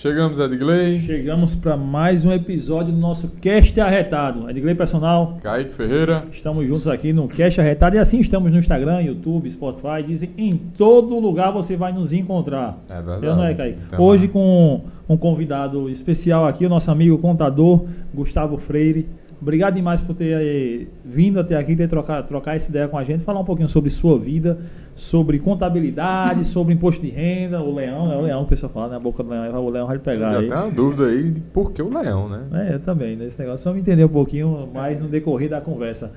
Chegamos, Edgley. Chegamos para mais um episódio do nosso Cast Arretado. Edgley Personal. Kaique Ferreira. Estamos juntos aqui no Cast Arretado e assim estamos no Instagram, YouTube, Spotify. Dizem em todo lugar você vai nos encontrar. É verdade. Eu não é, Kaique? Então, Hoje com um convidado especial aqui, o nosso amigo contador Gustavo Freire. Obrigado demais por ter eh, vindo até aqui, ter trocar, trocar essa ideia com a gente, falar um pouquinho sobre sua vida, sobre contabilidade, sobre imposto de renda, o leão, é o leão que o pessoal fala, né? A boca do leão, o leão vai pegar Já aí. tem uma dúvida aí de por que o leão, né? É, eu também, nesse negócio. Vamos entender um pouquinho mais no decorrer da conversa.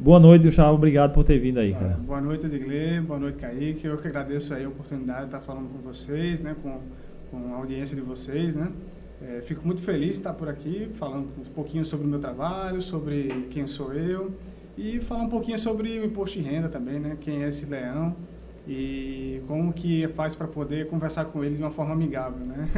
Boa noite, Gustavo. Obrigado por ter vindo aí, cara. Boa noite, Edgley. Boa noite, Kaique. Eu que agradeço aí a oportunidade de estar falando com vocês, né, com, com a audiência de vocês, né. É, fico muito feliz de estar por aqui, falando um pouquinho sobre o meu trabalho, sobre quem sou eu e falar um pouquinho sobre o imposto de renda também, né, quem é esse leão e como que faz para poder conversar com ele de uma forma amigável, né.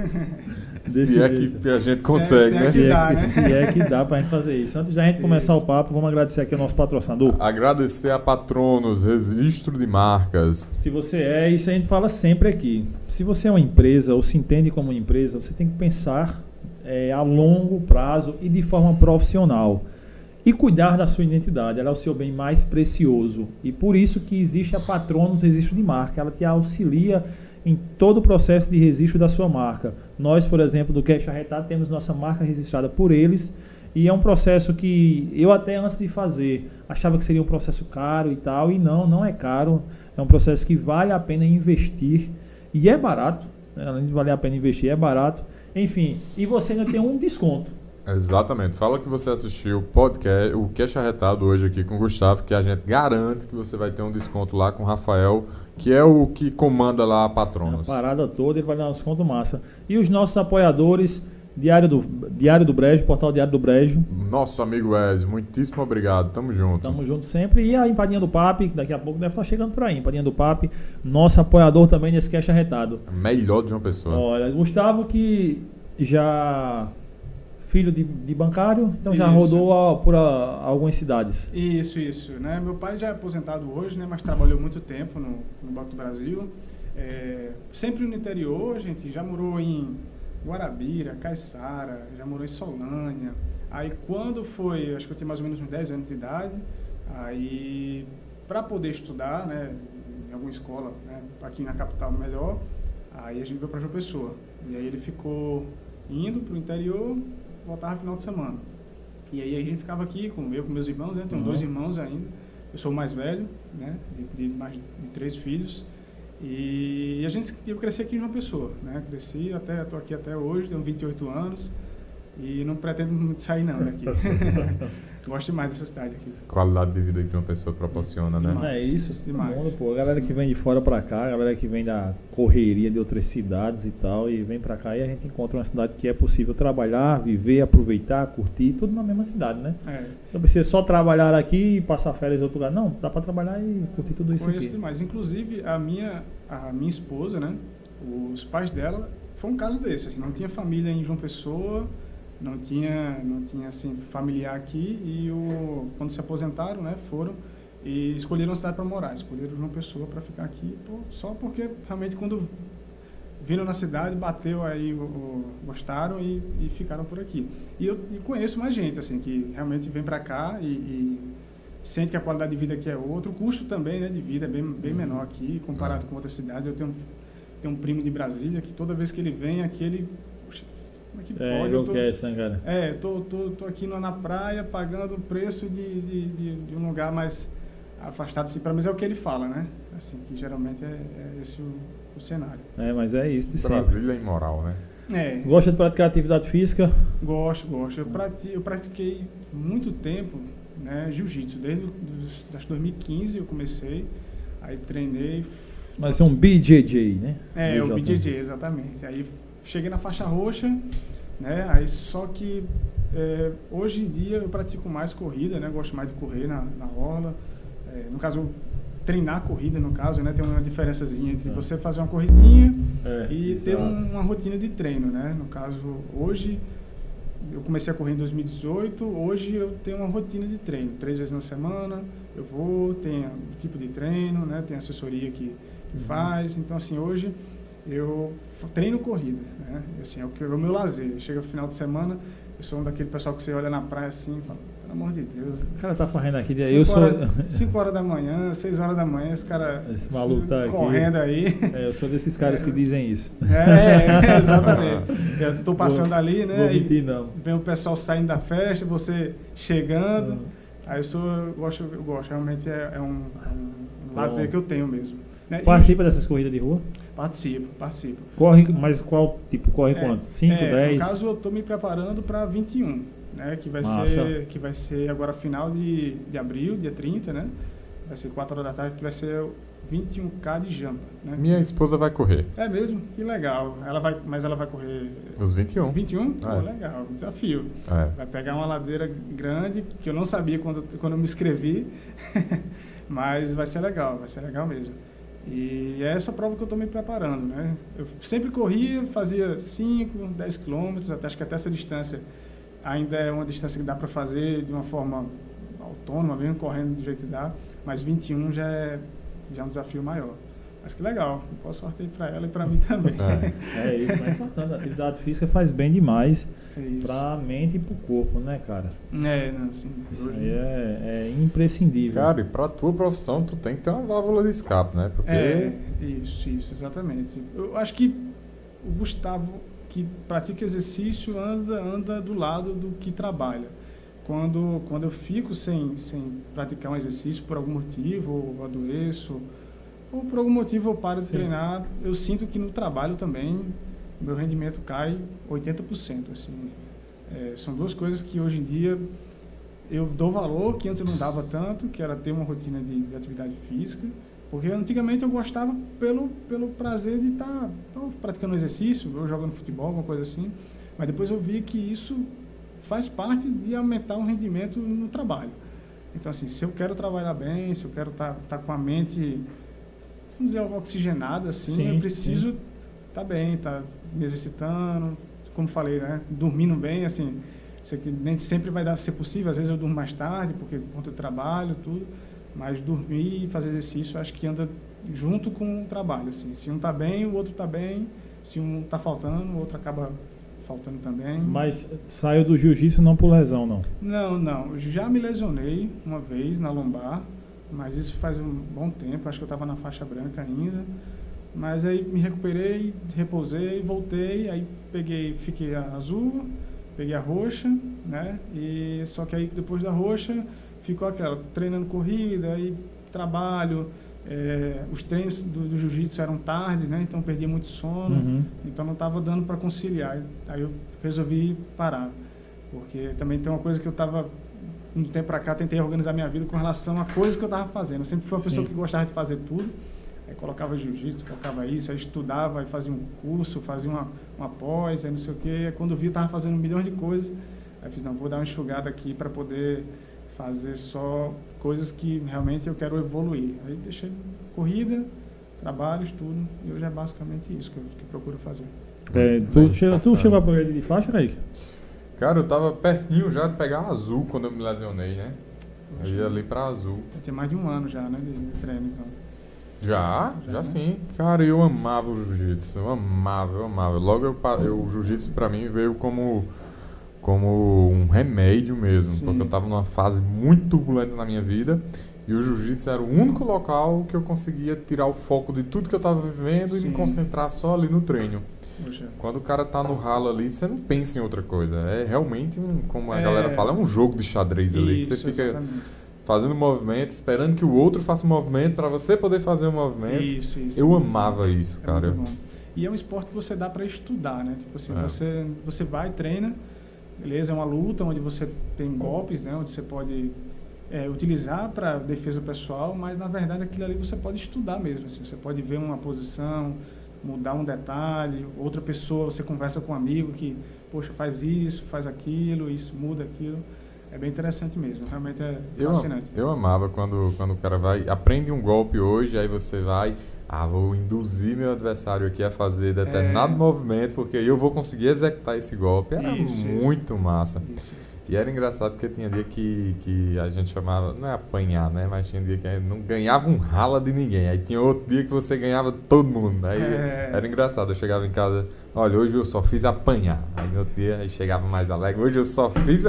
Se é que a gente consegue, se é né? que Se é dá, que, né? se é que dá pra gente fazer isso. Antes de a gente começar Isso. o papo, vamos agradecer aqui ao nosso patrocinador. Agradecer a Patronos, Registro de Marcas. Se você é, isso a gente fala sempre aqui. Se você é uma empresa ou se entende como uma empresa, você tem que pensar é, a longo prazo e de forma profissional. E cuidar da sua identidade, ela é o seu bem mais precioso. E por isso que existe a Patronos Registro de Marca. Ela te auxilia em todo o processo de registro da sua marca. Nós, por exemplo, do Cash Arretado, temos nossa marca registrada por eles. E é um processo que eu até antes de fazer achava que seria um processo caro e tal. E não, não é caro. É um processo que vale a pena investir. E é barato. né? Além de valer a pena investir, é barato. Enfim, e você ainda tem um desconto. Exatamente. Fala que você assistiu o podcast, o Cash Arretado hoje aqui com o Gustavo, que a gente garante que você vai ter um desconto lá com o Rafael, que é o que comanda lá a A Patronos. parada toda, ele vai dar um desconto massa. E os nossos apoiadores, Diário do, Diário do Brejo, Portal Diário do Brejo. Nosso amigo Wes, muitíssimo obrigado. Tamo junto. Tamo junto sempre. E a Empadinha do Papi, que daqui a pouco deve estar chegando por aí. Empadinha do Papi, nosso apoiador também nesse cash arretado. Melhor de uma pessoa. Olha, Gustavo que já filho de, de bancário, então já Isso. rodou a- por a- algumas cidades. Isso, isso. Né? Meu pai já é aposentado hoje, né? mas trabalhou muito tempo no, no Banco do Brasil. É, sempre no interior, gente. Já morou em Guarabira, Caiçara, já morou em Solânia. Aí quando foi, acho que eu tinha mais ou menos uns 10 anos de idade, aí para poder estudar, né, em alguma escola, né, aqui na capital melhor, aí a gente veio para João Pessoa. E aí ele ficou indo para o interior, voltava no final de semana. E aí a gente ficava aqui com eu, com meus irmãos, né? Tenho Uhum. dois irmãos ainda. Eu sou o mais velho, né? De, de mais de três filhos. E a gente eu cresci aqui em João Pessoa, né? Cresci até tô aqui até hoje, tenho 28 anos e não pretendo muito sair não daqui. Gosto demais dessa cidade aqui. Qualidade de vida que uma pessoa proporciona, né? É isso? Demais. mundo, pô. A galera que vem de fora pra cá, a galera que vem da correria de outras cidades e tal, e vem pra cá e a gente encontra uma cidade que é possível trabalhar, viver, aproveitar, curtir, tudo na mesma cidade, né? É, Não precisa só trabalhar aqui e passar férias em outro lugar. Não, dá pra trabalhar e curtir tudo isso conheço aqui. demais. Inclusive a minha a minha esposa, né? Os pais dela foi um caso desse. Assim, não tinha família em João Pessoa, não tinha não tinha assim familiar aqui e o quando se aposentaram, né? Foram e escolheram a cidade para morar. Escolheram João Pessoa para ficar aqui só porque realmente quando viram na cidade bateu aí o, o- gostaram e, e ficaram por aqui. E eu e conheço mais gente assim que realmente vem para cá e, e sente que a qualidade de vida aqui é outra. O custo também né, de vida é bem, bem menor aqui, comparado com outras cidades. Eu tenho, tenho um primo de Brasília que toda vez que ele vem aqui, ele... "Poxa, Como é que É, pode? Eu tô, enlouquece, né, cara? é, tô, tô, tô aqui na na praia pagando o preço de, de, de, de um lugar mais afastado. Assim, pelo menos é o que ele fala, né? Assim, que geralmente é, é esse o, o cenário. É, mas é isso de sempre. Brasília é imoral, né? É, Gosta de praticar atividade física? Gosto, gosto. Eu, prati, eu pratiquei muito tempo né, jiu-jitsu. Desde os, das 2015 eu comecei, aí treinei. Mas é um BJJ, né? É, o BJJ. BJJ, exatamente. Aí cheguei na faixa roxa, né? Aí só que é, hoje em dia eu pratico mais corrida, né? Gosto mais de correr na, na orla. É, no caso, treinar corrida, no caso, né? Tem uma diferençazinha entre É. você fazer uma corridinha É, e ter exato. um- uma rotina de treino, né? No caso, hoje eu comecei a correr em 2018, hoje eu tenho uma rotina de treino, três vezes na semana, eu vou, tem tipo de treino, né? Tem assessoria que, que Uhum. faz, então assim, hoje eu treino corrida, né? Assim, é o que é o meu lazer. Chega no final de semana, eu sou um daquele pessoal que você olha na praia assim e fala, pelo amor de Deus. O cara tá correndo aqui, Cinco eu sou. horas, 5 horas da manhã, 6 horas da manhã, esse cara Esse maluco tá aqui. correndo aí. É, eu sou desses caras que dizem isso. É, exatamente. Eu tô passando ali, né? Vou mentir, não. vem o pessoal saindo da festa, você chegando. Não. Aí eu sou, eu gosto, eu gosto. Realmente é, é um, é um lazer que eu tenho mesmo. Né? Participa dessas corridas de rua? Participo, participo. Corre, mas qual tipo? Corre É, quanto? 5, é, 10? No caso, eu estou me preparando para 21, né? Que vai, Massa. ser, que vai ser agora final de, de abril, dia 30, né? Vai ser 4 horas da tarde, que vai ser 21K de jampa, né? Minha esposa vai correr. É mesmo? Que legal. Ela vai, mas ela vai correr Os 21. 21? Pô, É. legal, desafio. É. Vai pegar uma ladeira grande, que eu não sabia quando, quando eu me inscrevi, mas vai ser legal, vai ser legal mesmo. E é essa prova que eu estou me preparando, né? Eu sempre corria, fazia 5, 10 quilômetros, até, acho que até essa distância ainda é uma distância que dá para fazer de uma forma autônoma, mesmo correndo do jeito que dá, mas 21 já é, já é um desafio maior. Mas que legal, boa sorte aí para ela e para mim também. É. É isso, mas é importante. A atividade física faz bem demais É isso. pra mente e pro corpo, né, cara? É, não, assim, Isso aí é, é imprescindível. Cara, e pra tua profissão, tu tem que ter uma válvula de escape, né? Porque. É, isso, isso, exatamente. Eu acho que o Gustavo, que pratica exercício, anda, anda do lado do que trabalha. Quando, quando eu fico sem, sem praticar um exercício por algum motivo, ou adoeço, ou por algum motivo eu paro de Sim. treinar, eu sinto que no trabalho também meu rendimento cai 80%. Assim. É, são duas coisas que hoje em dia eu dou valor, que antes eu não dava tanto, que era ter uma rotina de, de atividade física, porque antigamente eu gostava pelo, pelo prazer de estar praticando exercício, ou jogando futebol, alguma coisa assim, mas depois eu vi que isso faz parte de aumentar o rendimento no trabalho. Então, assim, se eu quero trabalhar bem, se eu quero estar com a mente, vamos dizer, oxigenada, assim, Sim, eu preciso estar bem, estar me exercitando, como falei, né, dormindo bem, assim, isso aqui nem sempre vai dar ser possível, às vezes eu durmo mais tarde, porque por conta do trabalho, tudo, mas dormir e fazer exercício, acho que anda junto com o trabalho, assim, se um está bem, o outro está bem, se um está faltando, o outro acaba faltando também. Mas saiu do jiu-jitsu não por lesão, não. Não, não. Já me lesionei uma vez na lombar, mas isso faz um bom tempo. Acho que eu estava na faixa branca ainda. Mas aí me recuperei, repousei, voltei. Aí peguei, fiquei a azul, peguei a roxa, né? E só que aí depois da roxa ficou aquela treinando corrida, aí trabalho. é, os treinos do, do jiu-jitsu eram tarde, né? Então perdia muito sono. Uhum. Então não estava dando para conciliar. Aí eu resolvi parar. Porque também tem uma coisa que eu estava, um tempo para cá, tentei organizar minha vida com relação a coisas que eu estava fazendo. Eu sempre fui uma pessoa Sim. que gostava de fazer tudo. Aí colocava jiu-jitsu, colocava isso, aí estudava, aí fazia um curso, fazia uma, uma pós, aí não sei o quê. Aí quando vi, eu estava fazendo milhões de coisas. Aí fiz, não, vou dar uma enxugada aqui para poder fazer só coisas que realmente eu quero evoluir. Aí deixei corrida, trabalho, estudo, e hoje é basicamente isso que eu, que eu procuro fazer. É, tu chegou, tu chegou a progredir de faixa, Kaique? Cara, eu tava pertinho já de pegar azul quando eu me lesionei, né? Eu ia ali pra azul. Tem mais de um ano já, né, de, treino, então. Já, Já, já, né? sim. Cara, eu amava o jiu-jitsu. Eu amava, eu amava. Logo eu, eu- o jiu-jitsu pra mim veio como como um remédio mesmo, Sim. porque eu tava numa fase muito turbulenta na minha vida e o jiu-jitsu era o único local que eu conseguia tirar o foco de tudo que eu tava vivendo e Sim. me concentrar só ali no treino. Poxa. Quando o cara tá no ralo ali, você não pensa em outra coisa. É realmente, um, como a É. galera fala, é um jogo de xadrez ali. Que você fica exatamente. fazendo movimento, esperando que o outro faça o movimento pra você poder fazer o movimento. Isso, isso. Eu amava isso, É cara. E é um esporte que você dá para estudar, né? Tipo assim, É. você, você vai, treina, beleza, é uma luta onde você tem golpes, né? Onde você pode é, utilizar para defesa pessoal, mas na verdade aquilo ali você pode estudar mesmo. Assim, você pode ver uma posição, mudar um detalhe, outra pessoa, você conversa com um amigo que, poxa, faz isso, faz aquilo, isso muda aquilo. É bem interessante mesmo, realmente é Eu, fascinante. eu amava quando, quando o cara vai, aprende um golpe hoje, aí você vai, ah, vou induzir meu adversário aqui a fazer determinado É. movimento, porque aí eu vou conseguir executar esse golpe. Era Isso, isso. muito massa. Isso. E era engraçado porque tinha dia que, que a gente chamava, não é apanhar, né? Mas tinha dia que a gente não ganhava um rala de ninguém. Aí tinha outro dia que você ganhava todo mundo. Aí É. era engraçado. Eu chegava em casa, olha, hoje eu só fiz apanhar. Aí outro dia aí chegava mais alegre. Hoje eu só fiz.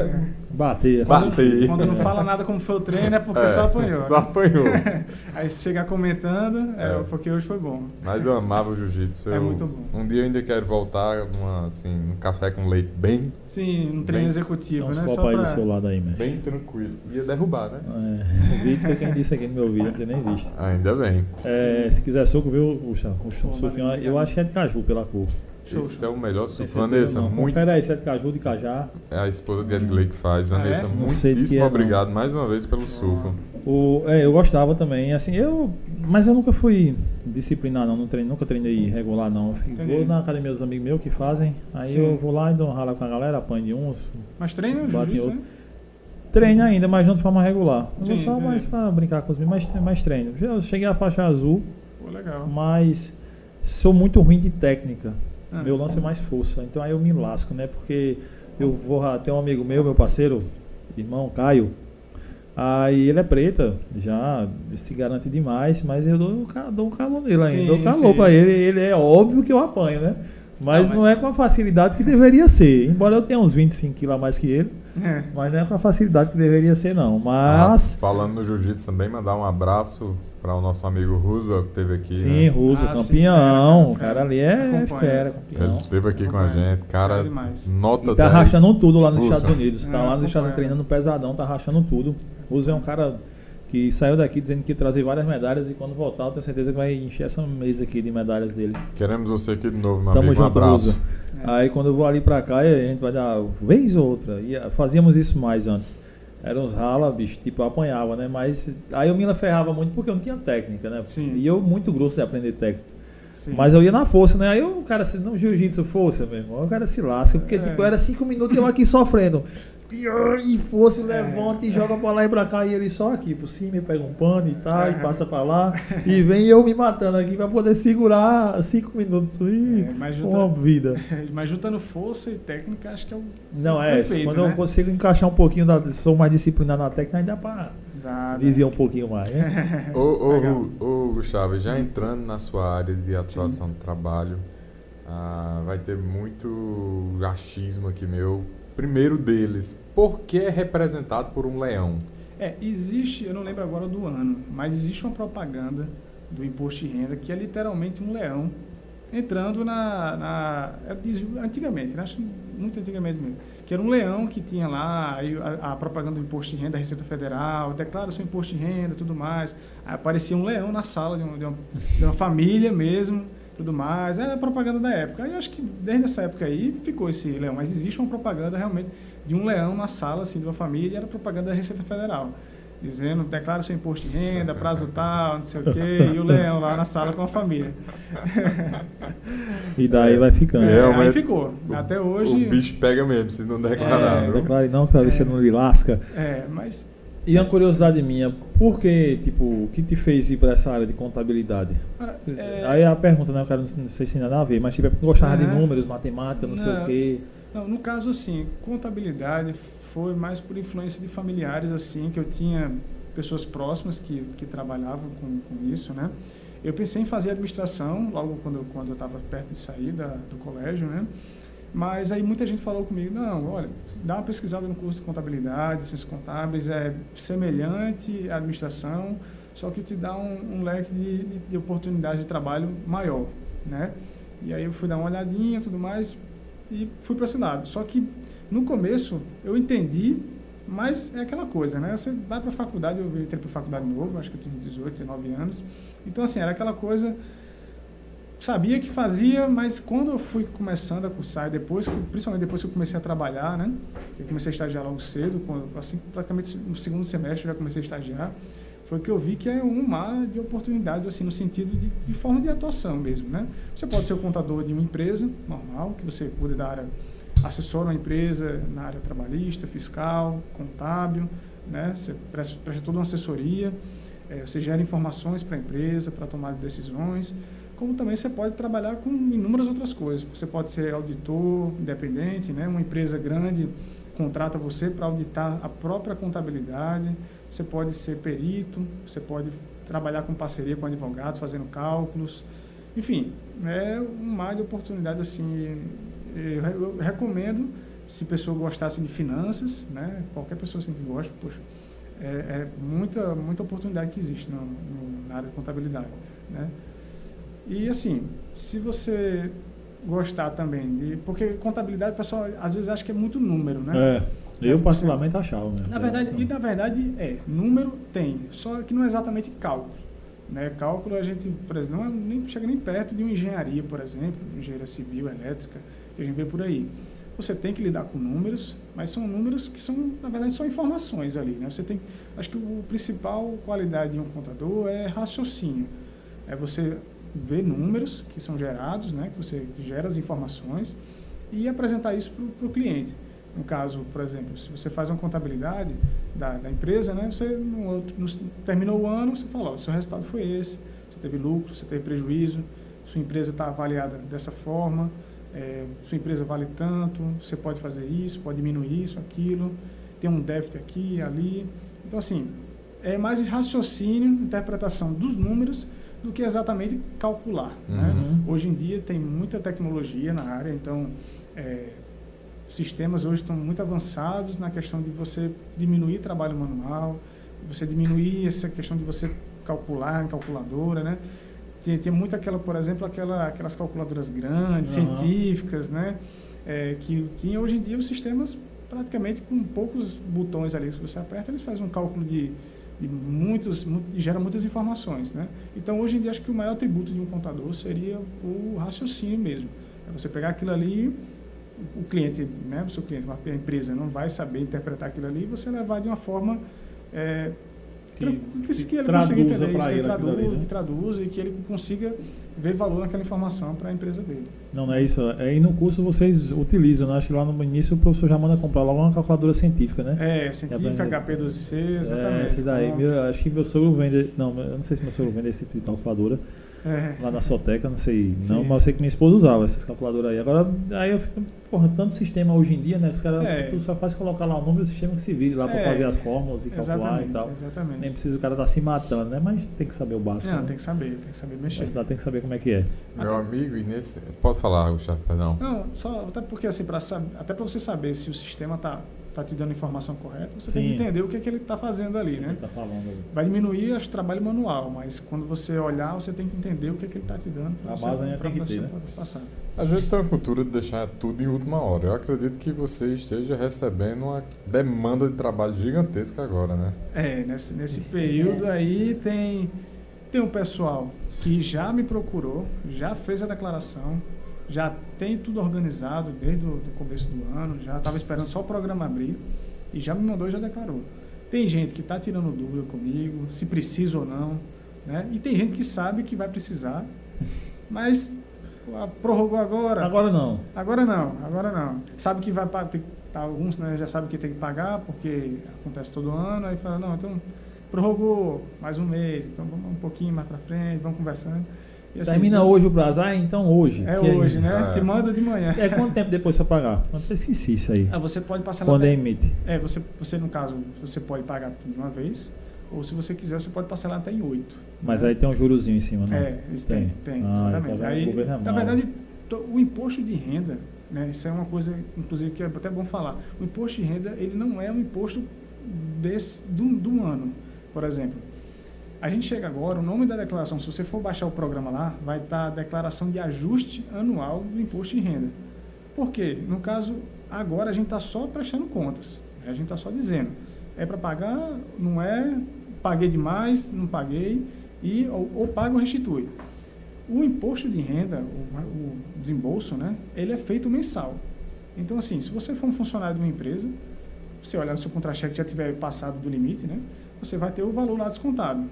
Bater. essa- Bater. Quando não fala nada como foi o treino, é porque É, só apanhou. Só né? apanhou. Aí se chegar comentando, é, É. porque hoje foi bom. Mas eu amava o jiu-jitsu. É eu- muito bom. Um dia eu ainda quero voltar numa, assim, num café com leite bem, Sim, um treino Bem- executivo, né? Só aí pra... do seu lado aí, mesmo. bem tranquilo. Ia derrubar, né? É, o Vitor foi quem disse aqui no meu vídeo, não tinha nem visto. Ainda bem. É, se quiser suco, viu, Puxa, um suquinho, eu acho que é de caju pela cor. Show, Esse show. é o melhor suco. Vanessa, não. muito. Confere aí se é de caju, de cajá. É a esposa de Edgley que faz. Ah, Vanessa, é? Não muitíssimo é, não. obrigado mais uma vez pelo suco. O, é, eu gostava também, assim, eu. Mas eu nunca fui disciplinar, não, não treinei, nunca treinei regular, não. Eu vou na academia dos amigos meus que fazem, aí Sim. eu vou lá e dou uma rala com a galera, apanho de uns. Mas treino né? Treino ainda, mas não de forma regular. Eu vou Sim, só mais pra brincar com os meninos, mas, mas treino. Eu cheguei à faixa azul, Pô, legal. mas sou muito ruim de técnica. Ah. Meu lance é mais força. Então aí eu me lasco, né? Porque eu vou ter um amigo meu, meu parceiro, irmão Caio. Aí ele é preta, já se garante demais, mas eu dou, dou um calor nele ainda. Sim, dou calor sim. pra ele. Ele é óbvio que eu apanho, né? Mas Não, não, mas- é com a facilidade que deveria ser. Embora eu tenha uns 25 quilos a mais que ele, É. mas não é com a facilidade que deveria ser, não. Ah, Mas. falando no jiu-jitsu também, mandar um abraço para o nosso amigo Roosevelt que esteve aqui. Sim, né? Russo, Ah, sim, campeão. fera, o cara ali é Acompanha. fera, Ele campeão. esteve aqui com a gente. Cara, nota E tá 10. rachando tudo lá nos Russo. Estados Unidos. Tá É, lá nos Estados acompanha. treinando pesadão, tá rachando tudo. O Uso é um cara que saiu daqui dizendo que ia trazer várias medalhas e quando voltar eu tenho certeza que vai encher essa mesa aqui de medalhas dele. Queremos você aqui de novo, meu Tamo amigo. Um junto, abraço. Uso. É. Aí quando eu vou ali pra cá, a gente vai dar vez ou outra. E ah, fazíamos isso mais antes. Eram uns rala, bicho, tipo, eu apanhava, né? Mas aí eu me ferrava muito porque eu não tinha técnica, né? Sim. E eu muito grosso de aprender técnica. Sim. Mas eu ia na força, né? Aí o cara se não jiu-jitsu força, meu irmão. O cara se lasca, porque É. tipo, era cinco minutos e eu aqui sofrendo. E, força, e levanta e joga pra lá e pra cá. E ele só aqui por cima, e pega um pano e tal, e É. passa pra lá. e vem eu me matando aqui pra poder segurar cinco minutos. E É, mas uma vida. Mas juntando força e técnica, acho que é o. Não, é. Perfeito, quando né? eu consigo encaixar um pouquinho, da, sou mais disciplinado na técnica, aí dá pra Da, viver um pouquinho mais. Né? Ô, ô, ô, Gustavo, já entrando na sua área de atuação de trabalho, ah, vai ter muito achismo aqui meu. Primeiro deles, por que é representado por um leão? É, existe, eu não lembro agora do ano, mas existe uma propaganda do imposto de renda que é literalmente um leão entrando na. na é, antigamente, né? muito antigamente mesmo. Que era um leão que tinha lá a, a propaganda do imposto de renda da Receita Federal, declara seu imposto de renda tudo mais. Aí aparecia um leão na sala de, um- de uma, de uma família mesmo, tudo mais. Era a propaganda da época. Aí acho que desde essa época aí ficou esse leão, mas existe uma propaganda realmente de um leão na sala assim, de uma família e era propaganda da Receita Federal. Dizendo, declara o seu imposto de renda, prazo tal, não sei o quê, e o leão lá na sala com a família. E daí vai ficando. É, É, aí ficou. Até hoje. O bicho pega mesmo, se não declarar. É, viu? Declare não, que se você não lhe lasca. É, mas. E uma curiosidade minha, por que, tipo, o que te fez ir para essa área de contabilidade? cara, é, Aí a pergunta, né, o cara não sei se tem nada a ver, mas tipo, é porque gostava de Aham. números, matemática, não, sei Não. o quê. Não, no caso, assim, contabilidade foi mais por influência de familiares, assim, que eu tinha pessoas próximas que, que trabalhavam com, com isso, né? Eu pensei em fazer administração logo quando, eu- quando eu estava perto de sair da, do colégio, né? Mas aí muita gente falou comigo, não, olha, dá uma pesquisada no curso de contabilidade, ciências contábeis, é semelhante à administração, só que te dá um, um leque de, de, de oportunidade de trabalho maior, né? E aí eu fui dar uma olhadinha e tudo mais e fui para esse lado. Só que no começo eu entendi, mas é aquela coisa, né? Você vai para a faculdade, eu entrei para a faculdade novo, acho que eu tinha 18, 19 anos. Então, assim, era aquela coisa sabia que fazia, mas quando eu fui começando a cursar, depois, principalmente depois que eu comecei a trabalhar, né? Eu comecei a estagiar logo cedo, quando- assim, praticamente no segundo semestre eu já comecei a estagiar, foi que eu vi que é um mar de oportunidades, assim, no sentido de, de forma de atuação mesmo, né? Você pode ser o contador de uma empresa, normal, que você cuida da área, assessora uma empresa na área trabalhista, fiscal, contábil, né? Você presta, presta toda uma assessoria, eh, você gera informações para a empresa, para tomar decisões, como também você pode trabalhar com inúmeras outras coisas. Você pode ser auditor independente, né? uma empresa grande contrata você para auditar a própria contabilidade, você pode ser perito, você pode trabalhar com parceria com advogados, fazendo cálculos. Enfim, é um mar de oportunidade assim. Eu recomendo, se a pessoa gostasse de finanças, né, qualquer pessoa assim que gosta, poxa, é, é muita, muita oportunidade que existe no, no, na área de contabilidade. Né? E assim, se você gostar também de. Porque contabilidade, o pessoal às vezes acha que é muito número, né? É. Eu particularmente achava. Né? Na verdade, e na verdade é, número tem, só que não é exatamente cálculo. Né? Cálculo a gente, por exemplo, não é, nem, chega nem perto de uma engenharia, por exemplo, engenharia civil, elétrica, que a gente vê por aí. Você tem que lidar com números, mas são números que são, na verdade, são informações ali. Né? Você tem, acho que o principal qualidade de um contador é raciocínio. É você ver números que são gerados, né? que você gera as informações e apresentar isso para o cliente. No caso, por exemplo, se você faz uma contabilidade da, da empresa, né, você no outro, no, terminou o ano, você fala, o seu resultado foi esse, você teve lucro, você teve prejuízo, sua empresa está avaliada dessa forma, é, sua empresa vale tanto, você pode fazer isso, pode diminuir isso, aquilo, tem um déficit aqui, ali. Então, assim, é mais raciocínio, interpretação dos números do que exatamente calcular. Né? Uhum. Né? Hoje em dia tem muita tecnologia na área, então é, sistemas hoje estão muito avançados na questão de você diminuir trabalho manual, você diminuir essa questão de você calcular em calculadora, né? Tinha, tinha muito aquela, por exemplo, aquela, aquelas calculadoras grandes, uhum. científicas, né? É, que tinha hoje em dia os sistemas praticamente com poucos botões ali que você aperta, eles fazem um cálculo de, de muitos, muito, gera muitas informações, né? Então hoje em dia acho que o maior atributo de um contador seria o raciocínio mesmo. É você pegar aquilo ali o cliente, né, o seu cliente, a empresa não vai saber interpretar aquilo ali, você levar de uma forma é, que, que, que, ele consiga entender isso, que, ele traduza, ali, né? que traduza e que ele consiga ver valor naquela informação para a empresa dele. Não, não é isso. Aí no curso vocês utilizam, né? acho que lá no início o professor já manda comprar logo uma calculadora científica, né? É, científica, HP12C, exatamente. É, esse daí. Meu, acho que meu sogro vende, não, eu não sei se meu sogro vende esse tipo de calculadora. É. Lá na Soteca, não sei. Sim, não, mas eu sei que minha esposa usava essas calculadoras aí. Agora, aí eu fico, porra, tanto sistema hoje em dia, né? Os caras é. só faz colocar lá o número do sistema que se vire lá é. para fazer as fórmulas e calcular exatamente, e tal. Exatamente. Nem precisa o cara estar tá se matando, né? Mas tem que saber o básico. Não, né? tem que saber, tem que saber mexer. Mas tem que saber como é que é. Meu até, amigo, e nesse. Pode falar, Gustavo, perdão. Não, só até porque assim, pra, até para você saber se o sistema está está te dando a informação correta, você Sim. tem que entender o que, é que ele está fazendo ali, né? Tá falando ali. Vai diminuir o trabalho manual, mas quando você olhar, você tem que entender o que, é que ele está te dando. A base ainda tem que ter, né? Passar. A gente tem uma cultura de deixar tudo em última hora. Eu acredito que você esteja recebendo uma demanda de trabalho gigantesca agora, né? É, nesse, nesse período aí tem, tem um pessoal que já me procurou, já fez a declaração, já tem tudo organizado desde o começo do ano, já estava esperando só o programa abrir e já me mandou e já declarou. Tem gente que está tirando dúvida comigo, se precisa ou não, né? E tem gente que sabe que vai precisar, mas prorrogou agora. Agora não. Agora não, agora não. Sabe que vai ter, tá, alguns né, já sabem que tem que pagar, porque acontece todo ano, aí fala, não, então prorrogou mais um mês, então vamos um pouquinho mais para frente, vamos conversando. Assim, Termina então, hoje o prazo, ah, então hoje. É hoje, né? É. Te manda de manhã. É quanto tempo depois para pagar? Quanto esqueci isso aí. Ah, você pode passar Quando é emite? É, você, você no caso, você pode pagar tudo de uma vez, ou se você quiser, você pode parcelar até em oito. Mas né? aí tem um jurozinho em cima, né? É, isso tem, tem, tem ah, exatamente. Então aí, na verdade, o imposto de renda, né, isso é uma coisa, inclusive, que é até bom falar. O imposto de renda, ele não é um imposto desse, do, do ano, por exemplo. A gente chega agora, o nome da declaração, se você for baixar o programa lá, vai estar a declaração de ajuste anual do imposto de renda. Por quê? No caso, agora a gente está só prestando contas. A gente está só dizendo. É para pagar, não é, paguei demais, não paguei, e ou, ou paga ou restitui. O imposto de renda, o, o desembolso, né, ele é feito mensal. Então, assim, se você for um funcionário de uma empresa, você olhar no seu contra-cheque já tiver passado do limite, né, você vai ter o valor lá descontado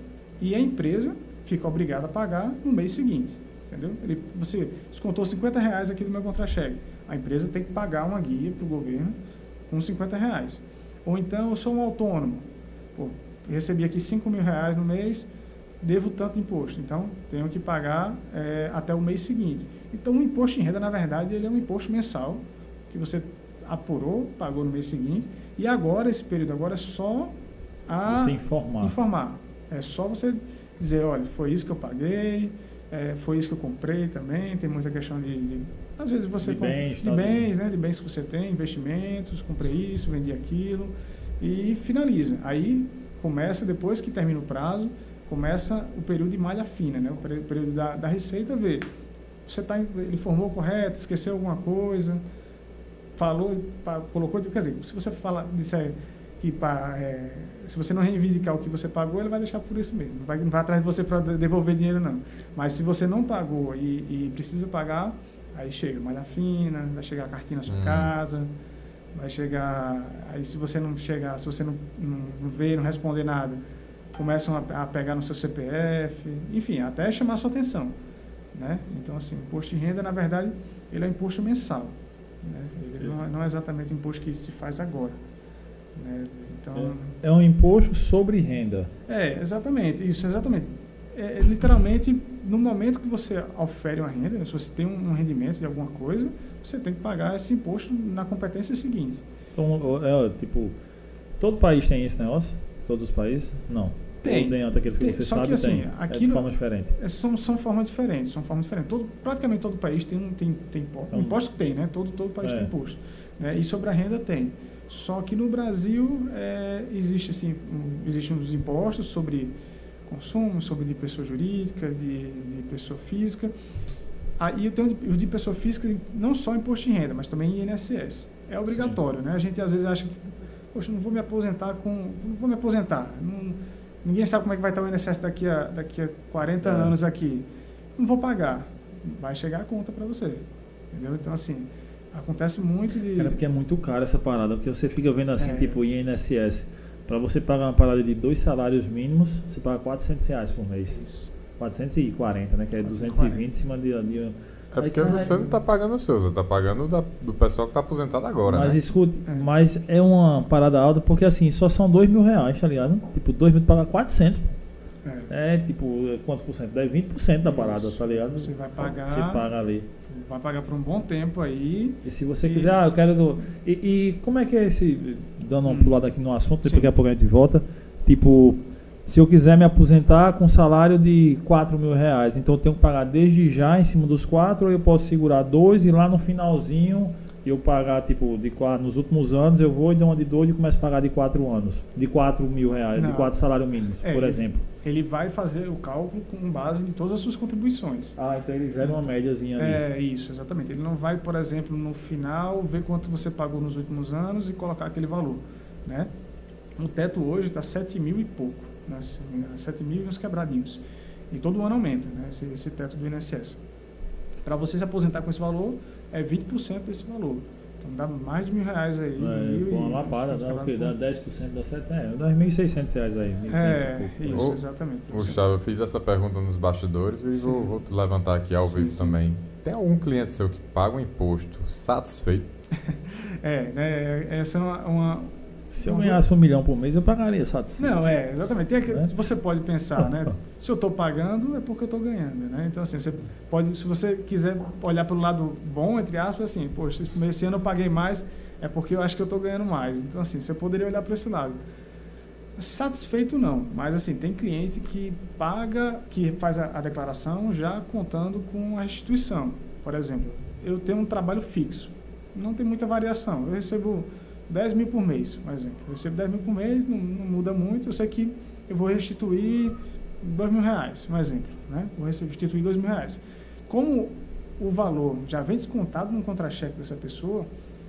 e a empresa fica obrigada a pagar no mês seguinte. Entendeu? Ele, você descontou 50 reais aqui do meu contra-cheque. A empresa tem que pagar uma guia para o governo com 50 reais. Ou então eu sou um autônomo. Pô, recebi aqui 5 mil reais no mês, devo tanto imposto. Então, tenho que pagar é, até o mês seguinte. Então, o imposto em renda, na verdade, ele é um imposto mensal que você apurou, pagou no mês seguinte, e agora, esse período agora é só a Você informar. informar. É só você dizer, olha, foi isso que eu paguei, é, foi isso que eu comprei também, tem muita questão de, de- às vezes você De bens, de bens, né, de bens que você tem, investimentos, comprei isso, vendi aquilo e finaliza. Aí começa depois que termina o prazo, começa o período de malha fina, né, o período da, da receita ver você tá, ele formou correto, esqueceu alguma coisa, falou, colocou, quer dizer, se você fala disser que é, se você não reivindicar o que você pagou, ele vai deixar por isso mesmo. Não vai, não vai atrás de você para devolver dinheiro, não. Mas se você não pagou e, e precisa pagar, aí chega malha fina, vai chegar a cartinha na sua Hum. casa, vai chegar. Aí se você não chegar, se você não, não, não vê, não responder nada, começam a, a pegar no seu CPF, enfim, até chamar a sua atenção. Né? Então, assim, o imposto de renda, na verdade, ele é um imposto mensal. Né? Ele não, é- não é exatamente o imposto que se faz agora. Né? Então, É um imposto sobre renda. é, exatamente, isso, exatamente. É, é literalmente, no momento que você ofere uma renda, se você tem um rendimento de alguma coisa, você tem que pagar esse imposto na competência seguinte. Então, é, tipo, todo país tem esse negócio? Todos os países? Não. Tem. Ou dentro daqueles que Tem, você só sabe que, assim, tem. é aqui de no- forma diferente. É, são, são formas diferentes, são formas diferentes. Todo, praticamente todo país tem tem, tem imposto. Então- imposto tem, né? Todo, todo país É. tem imposto. Né? E sobre a renda tem. Só que no Brasil é, existe assim, um, existem uns impostos sobre consumo, sobre de pessoa jurídica, de, de pessoa física. Aí eu tenho os de pessoa física, não só imposto de renda, mas também INSS. É obrigatório, né? A gente às vezes acha que, poxa, não vou me aposentar com. Não vou me aposentar. Não, ninguém sabe como é que vai estar o INSS daqui a, daqui a 40 É. anos aqui. Não vou pagar. Vai chegar a conta para você. Entendeu? Então, assim, acontece muito de. Cara, porque é muito caro essa parada, porque você fica vendo assim, É. tipo, INSS. Pra você pagar uma parada de dois salários mínimos, você paga 400 reais por mês. Isso. 440, né? Que é 440. 220 em cima de... de É Aí, porque caralho. você não está pagando o seu, você está pagando da- do pessoal que está aposentado agora, mas né? escute, É. mas é uma parada alta porque assim, só são 2 mil reais, tá ligado? Tipo, 2 mil paga 400. pô. É. É tipo, quantos por cento? É 20% da parada, Isso. tá ligado? Você vai pagar. Você paga ali. Vai pagar por um bom tempo aí. E se você E- quiser, ah, eu quero. Do... E, e como é que é esse. Dando uma Hum. pulada aqui no assunto, depois Sim. daqui a pouco a gente volta. Tipo, se eu quiser me aposentar com salário de 4 mil reais, então eu tenho que pagar desde já em cima dos 4, ou eu posso segurar dois e lá no finalzinho eu pagar, tipo, de quatro, nos últimos anos eu vou e dou uma de dois e começo a pagar de 4 anos. De 4 mil reais, de Não. 4 salários mínimos, É, por ele- exemplo. Ele vai fazer o cálculo com base em todas as suas contribuições. Ah, então ele gera uma médiazinha ali. É isso, exatamente. Ele não vai, por exemplo, no final ver quanto você pagou nos últimos anos e colocar aquele valor, né? O teto hoje está 7 mil e pouco, né? 7 mil e uns quebradinhos. E todo ano aumenta, né? Esse, esse teto do INSS. Para você se aposentar com esse valor, é 20% desse valor. Então dá mais de mil reais aí. É, com uma lapada, dá o quê? Dá quebrado 10%, dá 700, é, dá 1.600 reais aí. 1.500 por- É, pouco. isso, Ô, exatamente. Gustavo, eu fiz essa pergunta nos bastidores e vou, vou te levantar aqui ao Sim, vivo sim. também. Tem algum cliente seu que paga o imposto satisfeito? É, né? Essa é uma- uma, Se eu ganhasse um milhão por mês, eu pagaria satisfeito. Não, é, exatamente. Tem aquele- Né? Você pode pensar, né? Se eu estou pagando, é porque eu estou ganhando, né? Então, assim, você pode, se você quiser olhar pelo lado bom, entre aspas, assim, poxa, esse- esse ano eu paguei mais, é porque eu acho que eu estou ganhando mais. Então, assim, você poderia olhar para esse lado. Satisfeito não, mas assim, tem cliente que paga, que faz a, a declaração já contando com a restituição. Por exemplo, eu tenho um trabalho fixo, não tem muita variação. Eu recebo 10 mil por mês, por exemplo. Eu recebo 10 mil por mês, não, não muda muito. Eu sei que eu vou restituir 2 mil reais, um exemplo. Né? Vou restituir 2 mil reais. Como o valor já vem descontado no contra-cheque dessa pessoa,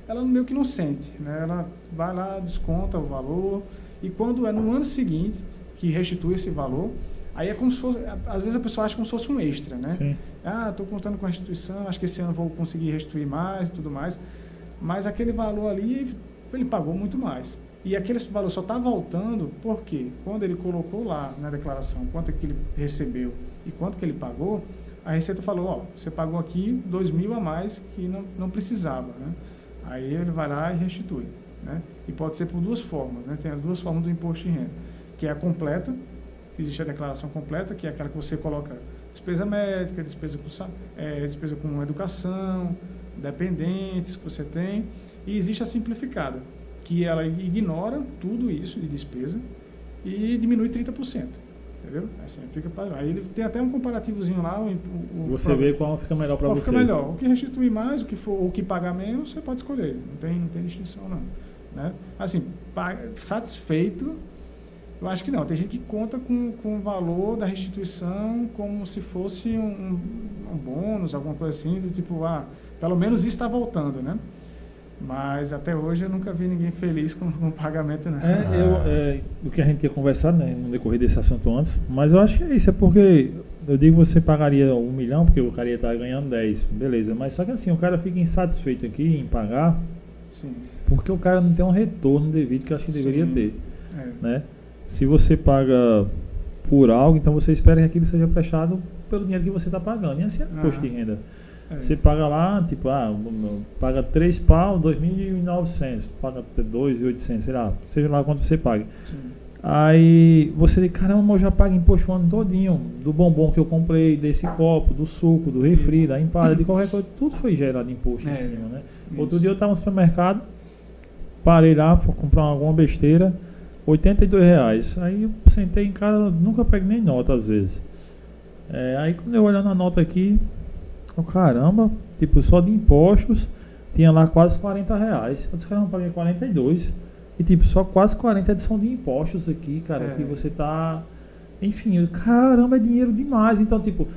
ela meio que não sente. Né? Ela vai lá, desconta o valor, e quando é no ano seguinte que restitui esse valor, aí é como se fosse. Às vezes a pessoa acha como se fosse um extra, né? Sim. Ah, estou contando com a restituição, acho que esse ano vou conseguir restituir mais e tudo mais. Mas aquele valor ali, ele pagou muito mais. E aquele valor só está voltando porque quando ele colocou lá na declaração quanto é que ele recebeu e quanto que ele pagou, a Receita falou, ó, você pagou aqui dois mil a mais que não, não precisava, né? Aí ele vai lá e restitui, né? E pode ser por duas formas, né? Tem as duas formas do imposto de renda, que é a completa, que existe a declaração completa, que é aquela que você coloca despesa médica, despesa com, eh, despesa com educação, dependentes que você tem, E existe a simplificada, que ela ignora tudo isso de despesa e diminui 30%. Entendeu? Assim, fica padrão. Aí ele tem até um comparativozinho lá. O, o, você vê qual fica melhor para você. Qual fica melhor. O que restituir mais, o que, for, o que pagar menos, você pode escolher. Não tem, não tem distinção, não. Né? Assim, satisfeito, eu acho que não. Tem gente que conta com, com o valor da restituição como se fosse um, um bônus, alguma coisa assim, do tipo, ah, pelo menos isso está voltando, né? Mas até hoje eu nunca vi ninguém feliz com, o pagamento, né? É, eu, é, o que a gente tinha conversado né, no decorrer desse assunto antes, mas eu acho que é isso, é porque eu digo que você pagaria um milhão porque o cara ia estar ganhando 10, beleza, mas só que assim, o cara fica insatisfeito aqui em pagar Sim. porque o cara não tem um retorno devido que eu acho que Sim. deveria ter. É. Né? Se você paga por algo, então você espera que aquilo seja prestado pelo dinheiro que você está pagando. E assim é imposto ah. de renda. É. Você paga lá, tipo, ah, paga 3 pau, 2.900, paga 2.800, sei lá, seja lá quanto você paga. Sim. Aí você diz, caramba, eu já pago imposto o ano todinho, do bombom que eu comprei, desse copo, do suco, do refri, da empada, de qualquer coisa, tudo foi gerado imposto é, em cima, né? Isso. Outro dia eu estava no supermercado, parei lá para comprar alguma besteira, 82 reais. Aí eu sentei em casa, nunca pego nem nota às vezes. É, aí quando eu olhando a nota aqui, Oh, caramba, tipo, só de impostos tinha lá quase 40 reais. Eu disse, caramba, paguei 42. E tipo, só quase 40 são de impostos aqui, cara, é. que você tá. Enfim, caramba, é dinheiro demais. Então, tipo,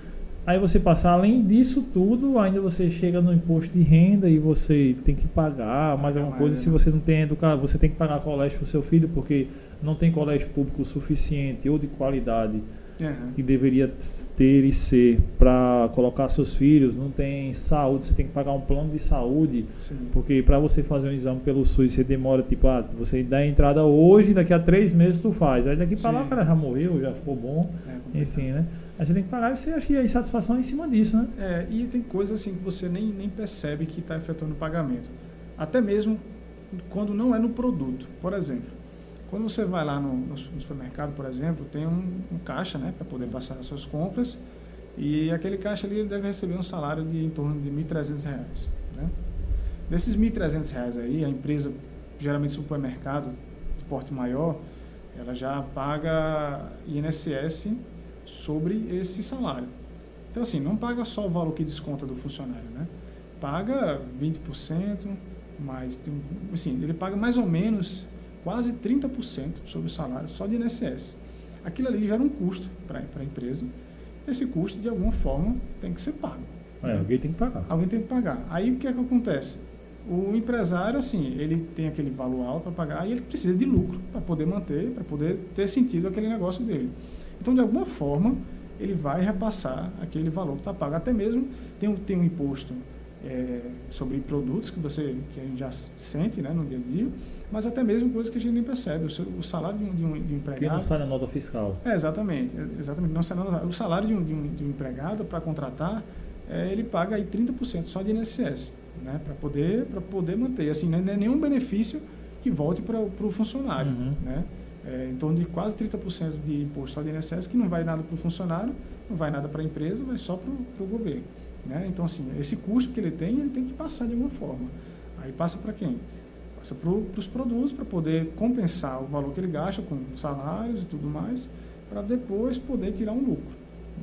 aí você passa, além disso tudo, ainda você chega no imposto de renda e você tem que pagar mais alguma coisa. Se você não tem educado, você tem que pagar colégio pro seu filho, porque não tem colégio público suficiente ou de qualidade uhum. que deveria ter e ser para colocar seus filhos, não tem saúde, você tem que pagar um plano de saúde, Sim. porque para você fazer um exame pelo SUS você demora, tipo, ah, você dá a entrada hoje, daqui a três meses tu faz, aí daqui para lá o cara já morreu, já ficou bom, é enfim, né? Aí você tem que pagar e você acha que a insatisfação é em cima disso, né? É, e tem coisas assim que você nem, nem percebe que está efetuando o pagamento. Até mesmo quando não é no produto. Por exemplo, quando você vai lá no, no supermercado, por exemplo, tem um, um caixa né, para poder passar as suas compras e aquele caixa ali deve receber um salário de em torno de R$ 1.300. Né? Desses R$ 1.300 aí, a empresa, geralmente supermercado de porte maior, ela já paga INSS sobre esse salário. Então, assim, não paga só o valor que desconta do funcionário, né? Paga 20%, mas, assim, ele paga mais ou menos quase 30% sobre o salário só de INSS. Aquilo ali gera um custo para a empresa. Esse custo, de alguma forma, tem que ser pago. É, alguém tem que pagar. Alguém tem que pagar. Aí o que é que acontece? O empresário, assim, ele tem aquele valor alto para pagar e ele precisa de lucro para poder manter, para poder ter sentido aquele negócio dele. Então, de alguma forma, ele vai repassar aquele valor que está pago. Até mesmo tem um, tem um imposto é, sobre produtos que você que a gente já sente né, no dia a dia mas até mesmo coisas que a gente nem percebe. O, salário de um, de um, de um empregado. Que não sai na nota fiscal. É, exatamente. exatamente não sai na, o salário de um, de um, de um empregado para contratar, é, ele paga aí 30% só de INSS, né, para poder, poder manter. Assim, não é nenhum benefício que volte para o funcionário. Uhum. Né? É, em torno de quase 30% de imposto só de INSS, que não vai nada para o funcionário, não vai nada para a empresa, vai só para o governo. Né? Então, assim, esse custo que ele tem, ele tem que passar de alguma forma. Aí passa para quem? Para os produtos para poder compensar o valor que ele gasta com salários e tudo mais, para depois poder tirar um lucro.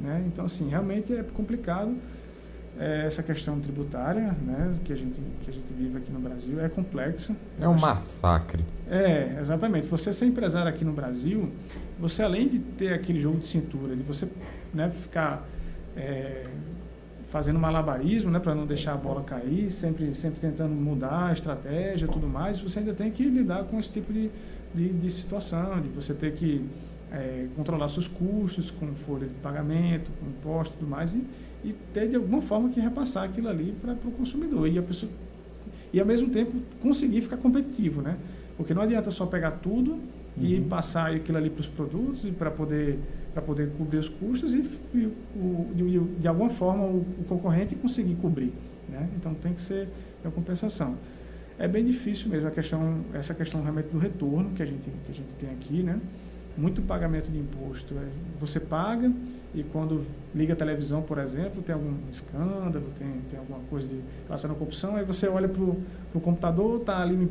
Né? Então, assim, realmente é complicado é, essa questão tributária né, que, a gente, que a gente vive aqui no Brasil, é complexa. É um massacre. É, exatamente. Você ser empresário aqui no Brasil, você além de ter aquele jogo de cintura, de você né, ficar é, fazendo malabarismo, né, para não deixar a bola cair, sempre, sempre tentando mudar a estratégia e tudo mais, você ainda tem que lidar com esse tipo de, de, de situação, de você ter que é, controlar seus custos com folha de pagamento, com imposto e tudo mais, e, e ter de alguma forma que repassar aquilo ali para o consumidor. E, a pessoa, e ao mesmo tempo conseguir ficar competitivo, né? Porque não adianta só pegar tudo uhum. e passar aquilo ali para os produtos para poder para poder cobrir os custos e, e o, de, de, alguma forma o, o, concorrente conseguir cobrir. Né? Então tem que ser a compensação. É bem difícil mesmo a questão, essa questão realmente do retorno que a gente, que a gente tem aqui, né? Muito pagamento de imposto. É, você paga e quando liga a televisão, por exemplo, tem algum escândalo, tem, tem alguma coisa de relacionada à corrupção, aí você olha para o computador, tá ali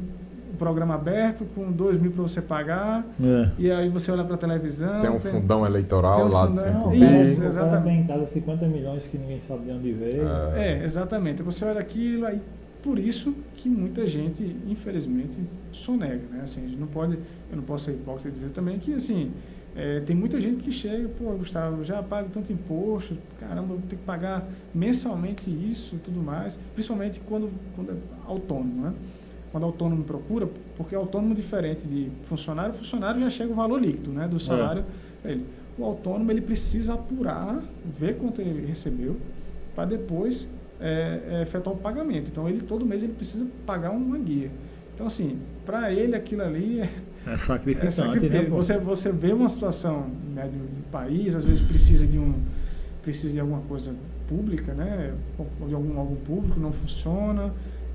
o programa aberto com dois mil para você pagar, É. e aí você olha para a televisão. Tem um fundão eleitoral tem um lá de fundão- 5 Isso, mil. Isso, exatamente. Tem em casa 50 milhões que ninguém sabe de onde veio. É, exatamente. Você olha aquilo, aí por isso que muita gente, infelizmente, sonega, né? Assim, a gente não pode, eu não posso ser hipócrita e dizer também que, assim, é, tem muita gente que chega, pô, Gustavo, eu já pago tanto imposto, caramba, eu vou ter que pagar mensalmente isso e tudo mais, principalmente quando, quando é autônomo, né? Quando autônomo procura, porque autônomo diferente de funcionário, funcionário já chega o valor líquido, né, do salário dele. O autônomo ele precisa apurar, ver quanto ele recebeu, para depois é, é, efetuar o pagamento. Então ele todo mês ele precisa pagar uma guia. Então assim, para ele aquilo ali é, É é sacrificante, sacrifício. né? Você você vê uma situação né, de, de país, às vezes precisa de um precisa de alguma coisa pública, né? Ou de algum algo público não funciona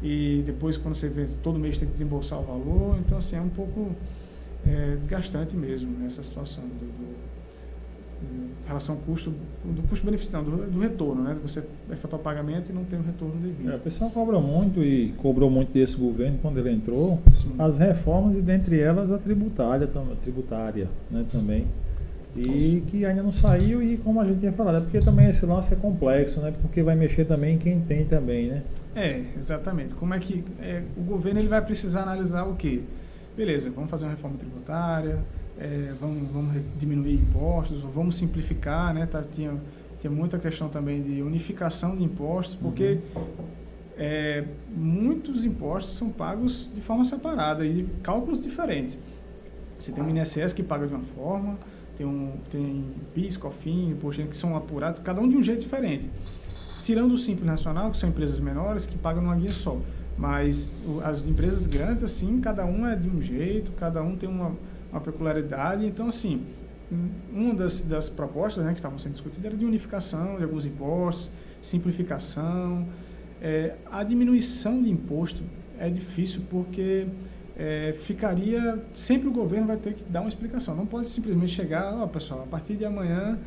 e depois quando você vê todo mês tem que desembolsar o valor. Então assim é um pouco é, desgastante mesmo nessa situação do, do- em relação ao custo do custo-benefício, não, do, do retorno, né? Você efetuar o pagamento e não tem o retorno devido. É, o pessoal cobra muito e cobrou muito desse governo quando ele entrou. Sim. As reformas e dentre elas a tributária, a tributária né, também. E que ainda não saiu e como a gente tinha falado, é porque também esse lance é complexo, né? Porque vai mexer também em quem tem também, né? É, exatamente. Como é que é, o governo ele vai precisar analisar o quê? Beleza, vamos fazer uma reforma tributária, é, vamos, vamos diminuir impostos, vamos simplificar, né? Tá, tinha, tinha muita questão também de unificação de impostos, porque é, muitos impostos são pagos de forma separada e de cálculos diferentes. Você tem um INSS que paga de uma forma, tem, um, tem PIS, COFINS, imposto que são apurados, cada um de um jeito diferente. Tirando o Simples Nacional, que são empresas menores que pagam numa guia só. Mas o- as empresas grandes, assim, cada um é de um jeito, cada um tem uma, uma peculiaridade. Então, assim, um- uma das, das propostas né, que estavam sendo discutidas era de unificação de alguns impostos, simplificação. É, a diminuição de imposto é difícil porque é, ficaria. Sempre o governo vai ter que dar uma explicação. Não pode simplesmente chegar, ó, pessoal, a partir de amanhã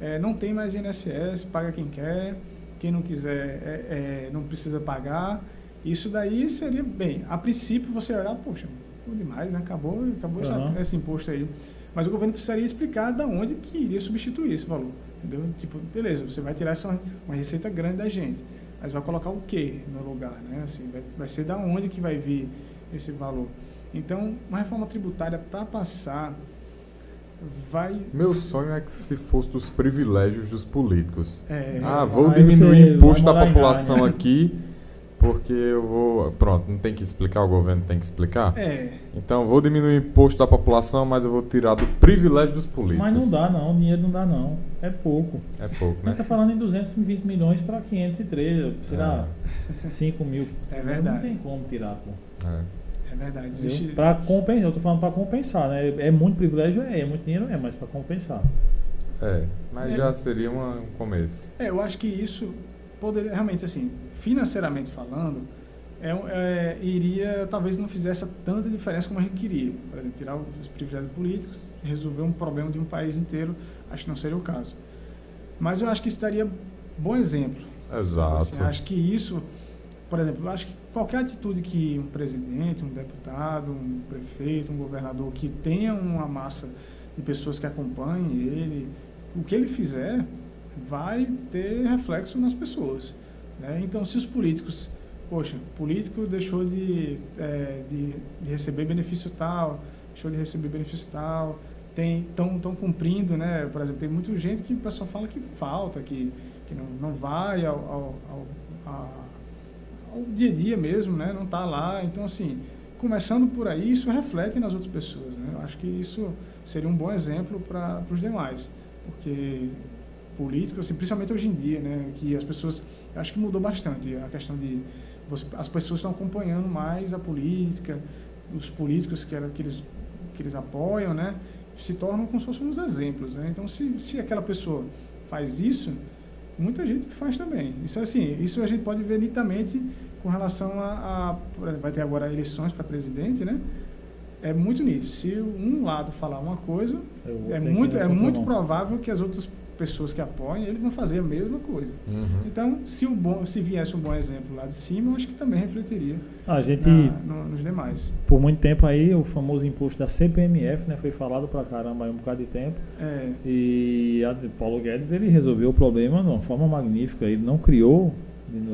é, não tem mais INSS, paga quem quer, quem não quiser é, é, não precisa pagar. Isso daí seria, bem, a princípio você olhar, poxa, demais, né? Acabou, acabou essa- Uhum. esse imposto aí. Mas o governo precisaria explicar da onde que iria substituir esse valor. Entendeu? Tipo, beleza, você vai tirar essa uma receita grande da gente, mas vai colocar o que no lugar, né? Assim, vai, vai ser da onde que vai vir esse valor. Então, uma reforma tributária para passar vai Meu sonho é que se fosse dos privilégios dos políticos. é, Ah, vou diminuir o imposto da população Ghana. aqui, porque eu vou. Pronto, não tem que explicar, o governo tem que explicar. é, Então, vou diminuir o imposto da população, mas eu vou tirar do privilégio dos políticos. Mas não dá não, dinheiro não dá não. É pouco. É pouco, né? tá falando em 220 milhões para 503, sei lá, 5 mil. É verdade. Não tem como tirar, pô. É. é verdade. Existe, Para compensar, eu tô falando para compensar, né? É muito privilégio, é, é muito dinheiro, é, mas para compensar. É, mas É. já seria uma- um começo. É, eu acho que isso poderia, realmente, assim, financeiramente falando, é, é, iria, talvez não fizesse tanta diferença como a gente queria. Por exemplo, tirar os privilégios políticos resolver um problema de um país inteiro, acho que não seria o caso. Mas eu acho que isso daria bom exemplo. Exato. Assim, acho que isso, por exemplo, eu acho que qualquer atitude que um presidente, um deputado, um prefeito, um governador que tenha uma massa de pessoas que acompanhem ele, o que ele fizer vai ter reflexo nas pessoas. né? Então, se os políticos, poxa, político deixou de, é, de, de receber benefício tal, deixou de receber benefício tal, estão tão cumprindo, né? Por exemplo, tem muita gente que o pessoal fala que falta, que, que não, não vai ao, ao, ao, a- dia a dia mesmo, né? Não está lá. Então, assim, começando por aí, isso reflete nas outras pessoas, né? Eu acho que isso seria um bom exemplo para os demais, porque políticos, assim, principalmente hoje em dia, né? Que as pessoas, acho que mudou bastante a questão de as pessoas estão acompanhando mais a política, os políticos que, era, que, eles, que eles apoiam, né? Se tornam como se fossem uns exemplos, né? Então, se, se aquela pessoa faz isso, muita gente faz também. Isso assim, isso a gente pode ver nitidamente com relação a, a vai ter agora eleições para presidente, né? É muito nítido. Se um lado falar uma coisa, é que muito, é muito provável que as outras pessoas que apoiam, eles vão fazer a mesma coisa. Uhum. Então, se, o bom, se viesse um bom exemplo lá de cima, eu acho que também refletiria A gente, na- no- nos demais. por muito tempo aí, o famoso imposto da CPMF, né? Foi falado pra caramba aí um bocado de tempo. É, E a Paulo Guedes, ele resolveu o problema de uma forma magnífica. Ele não criou,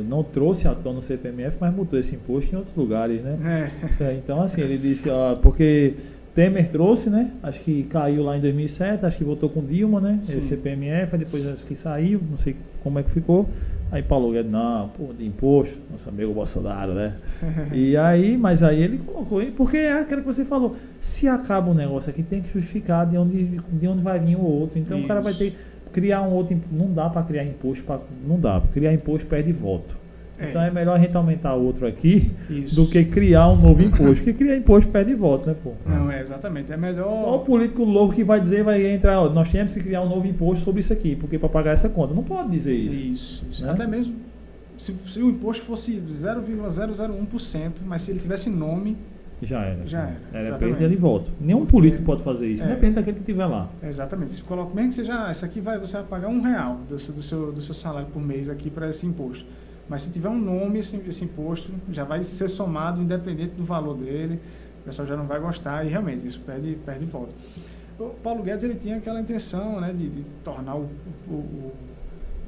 não trouxe à tona o CPMF, mas botou esse imposto em outros lugares, né? é, É, então, assim, ele disse, ó, porque Temer trouxe, né? Acho que caiu lá em 2007, acho que votou com Dilma, né? Sim. Esse CPMF, aí depois acho que saiu, não sei como é que ficou. Aí Paulo Guedes, não, pô, de imposto, nosso amigo Bolsonaro, né? e aí, mas aí ele colocou, porque é aquilo que você falou, se acaba um negócio aqui, tem que justificar de onde, de onde vai vir o outro. Então o cara vai Isso. ter que criar um outro, não dá para criar imposto, pra, não dá, criar imposto perde voto. É. Então é melhor a gente aumentar outro aqui isso. do que criar um novo imposto. Porque criar imposto perde voto, né, pô? Não, é exatamente. É Olha o melhor. político louco que vai dizer, vai entrar, ó, nós temos que criar um novo imposto sobre isso aqui, porque para pagar essa conta. Não pode dizer isso. Isso, isso. né? Até mesmo se, se o imposto fosse 0,001%, mas se ele tivesse nome, Já era. Já era, Era exatamente. perda de voto. Nenhum Porque- político pode fazer isso, É. independente daquele que estiver lá. exatamente. Se coloca, mesmo que seja, ah, isso aqui vai, você vai pagar um real do seu, do seu, do seu salário por mês aqui para esse imposto. Mas se tiver um nome, esse, esse imposto já vai ser somado independente do valor dele. O pessoal já não vai gostar e realmente isso perde, perde voto. O Paulo Guedes ele tinha aquela intenção né, de, de tornar o, o, o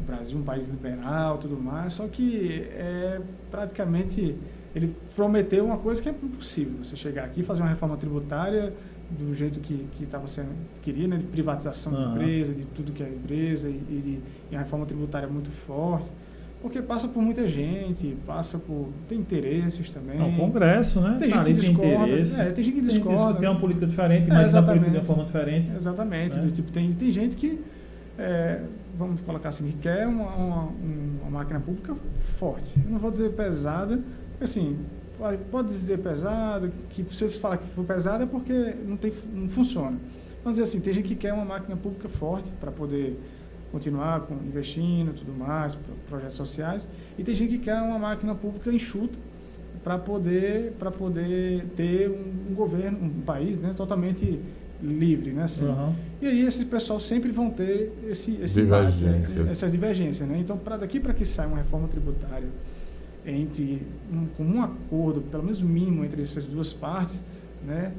Brasil um país liberal tudo mais, só que é, praticamente ele prometeu uma coisa que é impossível. Você chegar aqui e fazer uma reforma tributária do jeito que que estava sendo queria, né, de privatização de Aham. empresa, de tudo que é empresa e, e, e uma reforma tributária muito forte, porque passa por muita gente, passa por tem interesses também. Não, o Congresso, né? Tem Tá gente ali, que tem discorda, interesse. é, tem gente que Tem, discorda. tem uma política diferente, É, mas uma política de uma forma diferente. Exatamente. né? do tipo, tem, tem gente que, é, vamos colocar assim, que quer uma, uma, um- uma máquina pública forte. Eu não vou dizer pesada, porque assim, pode, pode dizer pesada, que se você falar que for pesada é porque não, tem, não funciona. Vamos dizer assim, tem gente que quer uma máquina pública forte para poder continuar com, investindo e tudo mais, pro- projetos sociais, e tem gente que quer uma máquina pública enxuta para poder, para poder ter um, um governo, um país né, totalmente livre, né? Assim. Aham. E aí esses pessoal sempre vão ter esse, esse embate, né? Divergências. essa divergência, né? Então, para daqui para que saia uma reforma tributária entre um comum acordo, pelo menos mínimo entre essas duas partes, né?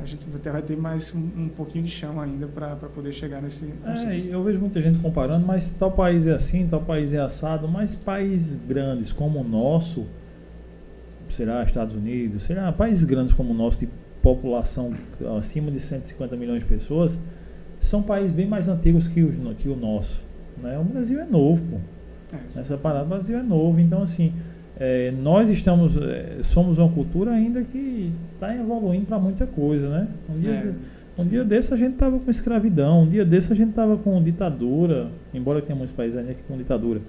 A gente até vai ter mais um, um pouquinho de chão ainda para poder chegar nesse É, eu vejo muita gente comparando, mas tal país é assim, tal país é assado, mas países grandes como o nosso, será Estados Unidos, será países grandes como o nosso, de população acima de 150 milhões de pessoas, são países bem mais antigos que o, que o nosso. Né? O Brasil é novo, pô. É, Nessa parada, o Brasil é novo, então assim, é, nós estamos, é, somos uma cultura ainda que está evoluindo para muita coisa, né? Um dia, É. um dia desse a gente tava com escravidão, um dia desse a gente tava com ditadura, embora tenha muitos países ainda que com ditadura.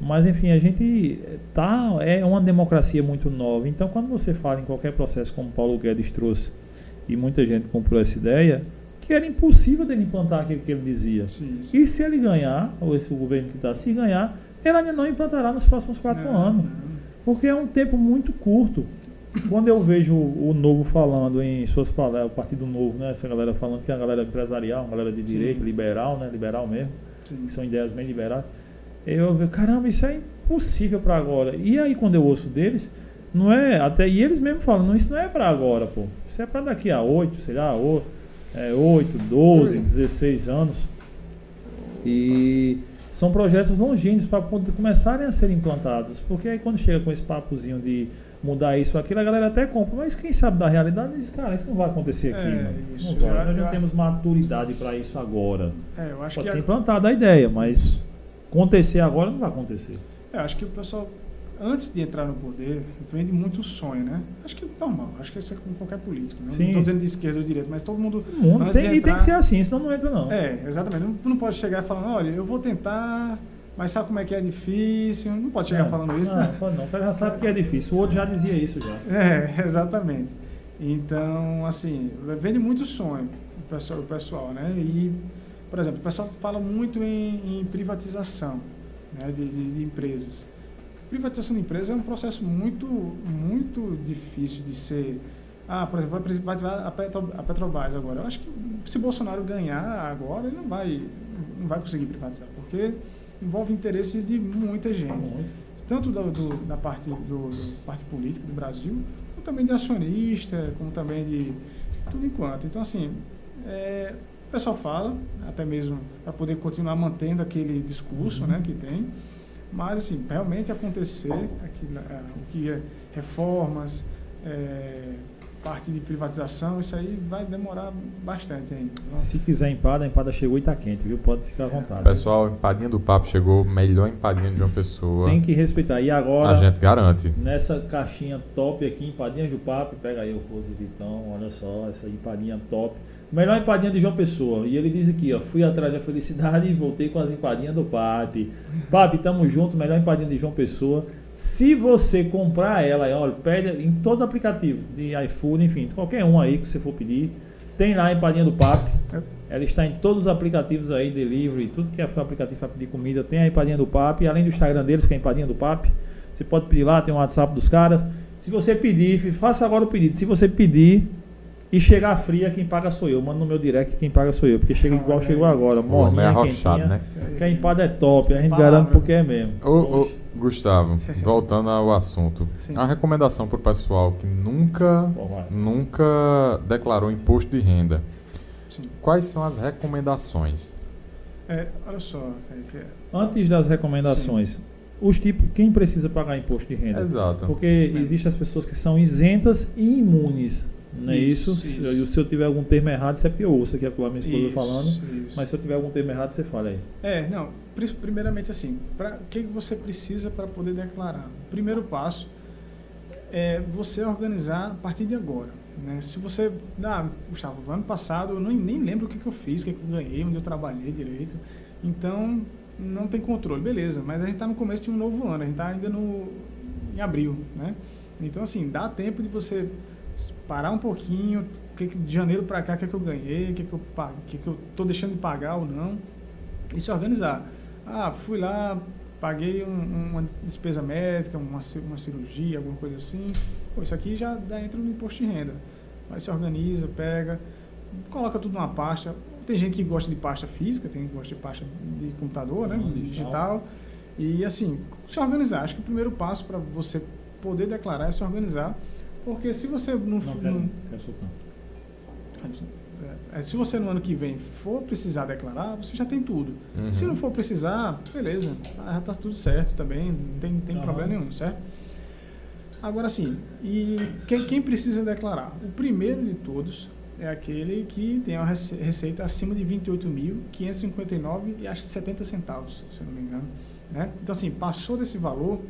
Mas enfim, a gente tá é uma democracia muito nova. Então, quando você fala em qualquer processo como Paulo Guedes trouxe e muita gente comprou essa ideia, que era impossível dele implantar aquilo que ele dizia. Sim, sim. E se ele ganhar, ou esse governo que está, se ganhar, ele ainda não implantará nos próximos quatro anos. Porque é um tempo muito curto. Quando eu vejo o Novo falando em suas palavras, o Partido Novo, né? Essa galera falando que é a galera empresarial, uma galera de Sim. direita, liberal, né? Liberal mesmo, Sim. que são ideias bem liberais. Eu vejo, caramba, isso é impossível para agora. E aí quando eu ouço deles, não é, até e eles mesmos falam, não, isso não é para agora, pô. Isso é para daqui a 8, sei lá, o- é, 8, 12, Oi. 16 anos. E são projetos longínquos para começarem a ser implantados. Porque aí quando chega com esse papozinho de mudar isso ou aquilo, a galera até compra. Mas quem sabe da realidade diz, cara, isso não vai acontecer aqui, É, mano. isso. Não vai. Nós não eu- temos maturidade para isso agora. É, eu acho Pode que ser a- implantada a ideia, mas acontecer agora não vai acontecer. Eu acho que o pessoal, antes de entrar no poder, vende muito sonho, né? Acho que é normal, acho que isso é com qualquer político. Né? Não estou dizendo de esquerda ou de direita, mas todo mundo. Mundo tem, de e tem entrar- que ser assim, senão não entra não. É, exatamente. Não, não pode chegar falando, olha, eu vou tentar, mas sabe como é que é difícil. Não pode chegar É, falando isso, não, né? pode não. O cara já sabe que é difícil. O outro já dizia isso já. É, exatamente. Então, assim, vende muito sonho o pessoal, o pessoal né? E, por exemplo, o pessoal fala muito em, em privatização né? de, de- de empresas. Privatização de empresas é um processo muito, muito difícil de ser ah, por exemplo, vai privatizar a, Petro, a Petrobras agora. Eu acho que se Bolsonaro ganhar agora, ele não vai, não vai conseguir privatizar, porque envolve interesses de muita gente. Tanto do, do, da parte, do, do, parte política do Brasil, como também de acionista, como também de tudo enquanto. Então, assim, é, o pessoal fala, até mesmo para poder continuar mantendo aquele discurso uhum. né, que tem, mas, assim, realmente acontecer aqui, é, o que é reformas, é, parte de privatização, isso aí vai demorar bastante ainda. Nossa. Se quiser empada, a empada chegou e está quente, viu? Pode ficar à vontade. Pessoal, empadinha do papo chegou, melhor empadinha de uma pessoa. Tem que respeitar. E agora. A gente garante. Nessa caixinha top aqui, empadinha do papo, pega aí o Rose Vitão, olha só, essa empadinha top. Melhor empadinha de João Pessoa. E ele diz aqui, ó, fui atrás da felicidade e voltei com as empadinhas do Papi. Papi, tamo junto, melhor empadinha de João Pessoa. Se você comprar ela, olha, pede em todo aplicativo, de iFood, enfim, qualquer um aí que você for pedir, tem lá a empadinha do Papi. Ela está em todos os aplicativos aí, delivery, tudo que é aplicativo para pedir comida, tem a empadinha do Papi, além do Instagram deles, que é a empadinha do Papi. Você pode pedir lá, tem o um WhatsApp dos caras. Se você pedir, faça agora o pedido. Se você pedir, e chegar fria, quem paga sou eu. Manda no meu direct, quem paga sou eu. Porque chega igual chegou agora. Morninha, é quentinha. Né? Que a empada é top. A gente garante porque é mesmo. Ô, ô, Gustavo, voltando ao assunto. Sim. A recomendação para o pessoal que nunca, nunca declarou imposto de renda. Sim. Quais são as recomendações? É, olha só. Antes das recomendações, Sim. os tipos, quem precisa pagar imposto de renda? Exato. Porque existem as pessoas que são isentas e imunes não é isso? isso? isso. Se eu tiver algum termo errado, você é pior. Isso aqui é a minha esposa isso, falando. Isso. Mas se eu tiver algum termo errado, você fala aí. É, não. Primeiramente, assim, o que você precisa para poder declarar? O primeiro passo é você organizar a partir de agora. Né? Se você. Ah, Gustavo, ano passado eu nem, nem lembro o que, que eu fiz, o que, que eu ganhei, onde eu trabalhei direito. Então, não tem controle. Beleza, mas a gente está no começo de um novo ano, a gente está ainda no, em abril. Né? Então, assim, dá tempo de você parar um pouquinho, que, de janeiro para cá, o que, que eu ganhei, o que, que, eu, que, que eu tô deixando de pagar ou não, e se organizar. Ah, fui lá, paguei um, uma despesa médica, uma, uma cirurgia, alguma coisa assim. Pô, isso aqui já entra no imposto de renda. Aí se organiza, pega, coloca tudo numa pasta. Tem gente que gosta de pasta física, tem gente que gosta de pasta de computador, né, digital. digital. E assim, se organizar. Acho que o primeiro passo para você poder declarar é se organizar porque se você não, não, não, não é, se você no ano que vem for precisar declarar, você já tem tudo. Uhum. Se não for precisar, beleza, já está tudo certo também, não tem, tem uhum. problema nenhum, certo? Agora sim, e quem, quem, precisa declarar? O primeiro de todos é aquele que tem uma receita acima de 28.559 e acho 70 centavos, se eu não me engano. Né? Então assim, passou desse valor,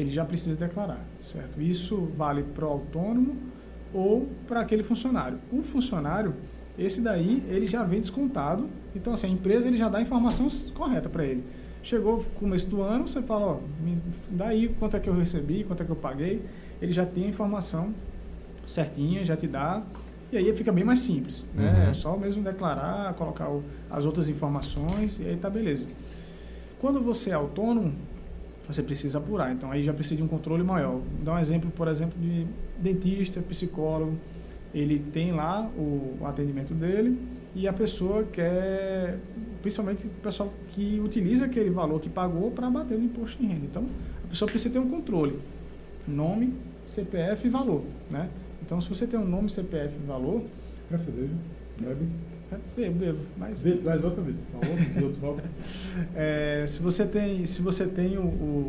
ele já precisa declarar, certo? Isso vale para o autônomo ou para aquele funcionário. O funcionário, esse daí, ele já vem descontado, então assim, a empresa ele já dá a informação correta para ele. Chegou começo do ano, você fala, ó, me dá aí quanto é que eu recebi, quanto é que eu paguei, ele já tem a informação certinha, já te dá, e aí fica bem mais simples, né? Uhum. É só mesmo declarar, colocar o, as outras informações e aí tá beleza. Quando você é autônomo, você precisa apurar. Então aí já precisa de um controle maior. Vou dar um exemplo, por exemplo, de dentista, psicólogo. Ele tem lá o, atendimento dele e a pessoa quer, principalmente o pessoal que utiliza aquele valor que pagou para bater no imposto de renda. Então a pessoa precisa ter um controle. Nome, CPF e valor. Né? Então se você tem um nome, CPF e valor. Bebe? É, bebo, bebo. Mas... Bebo, traz outra, Vitor. Por favor, é, se você tem, se você tem o, o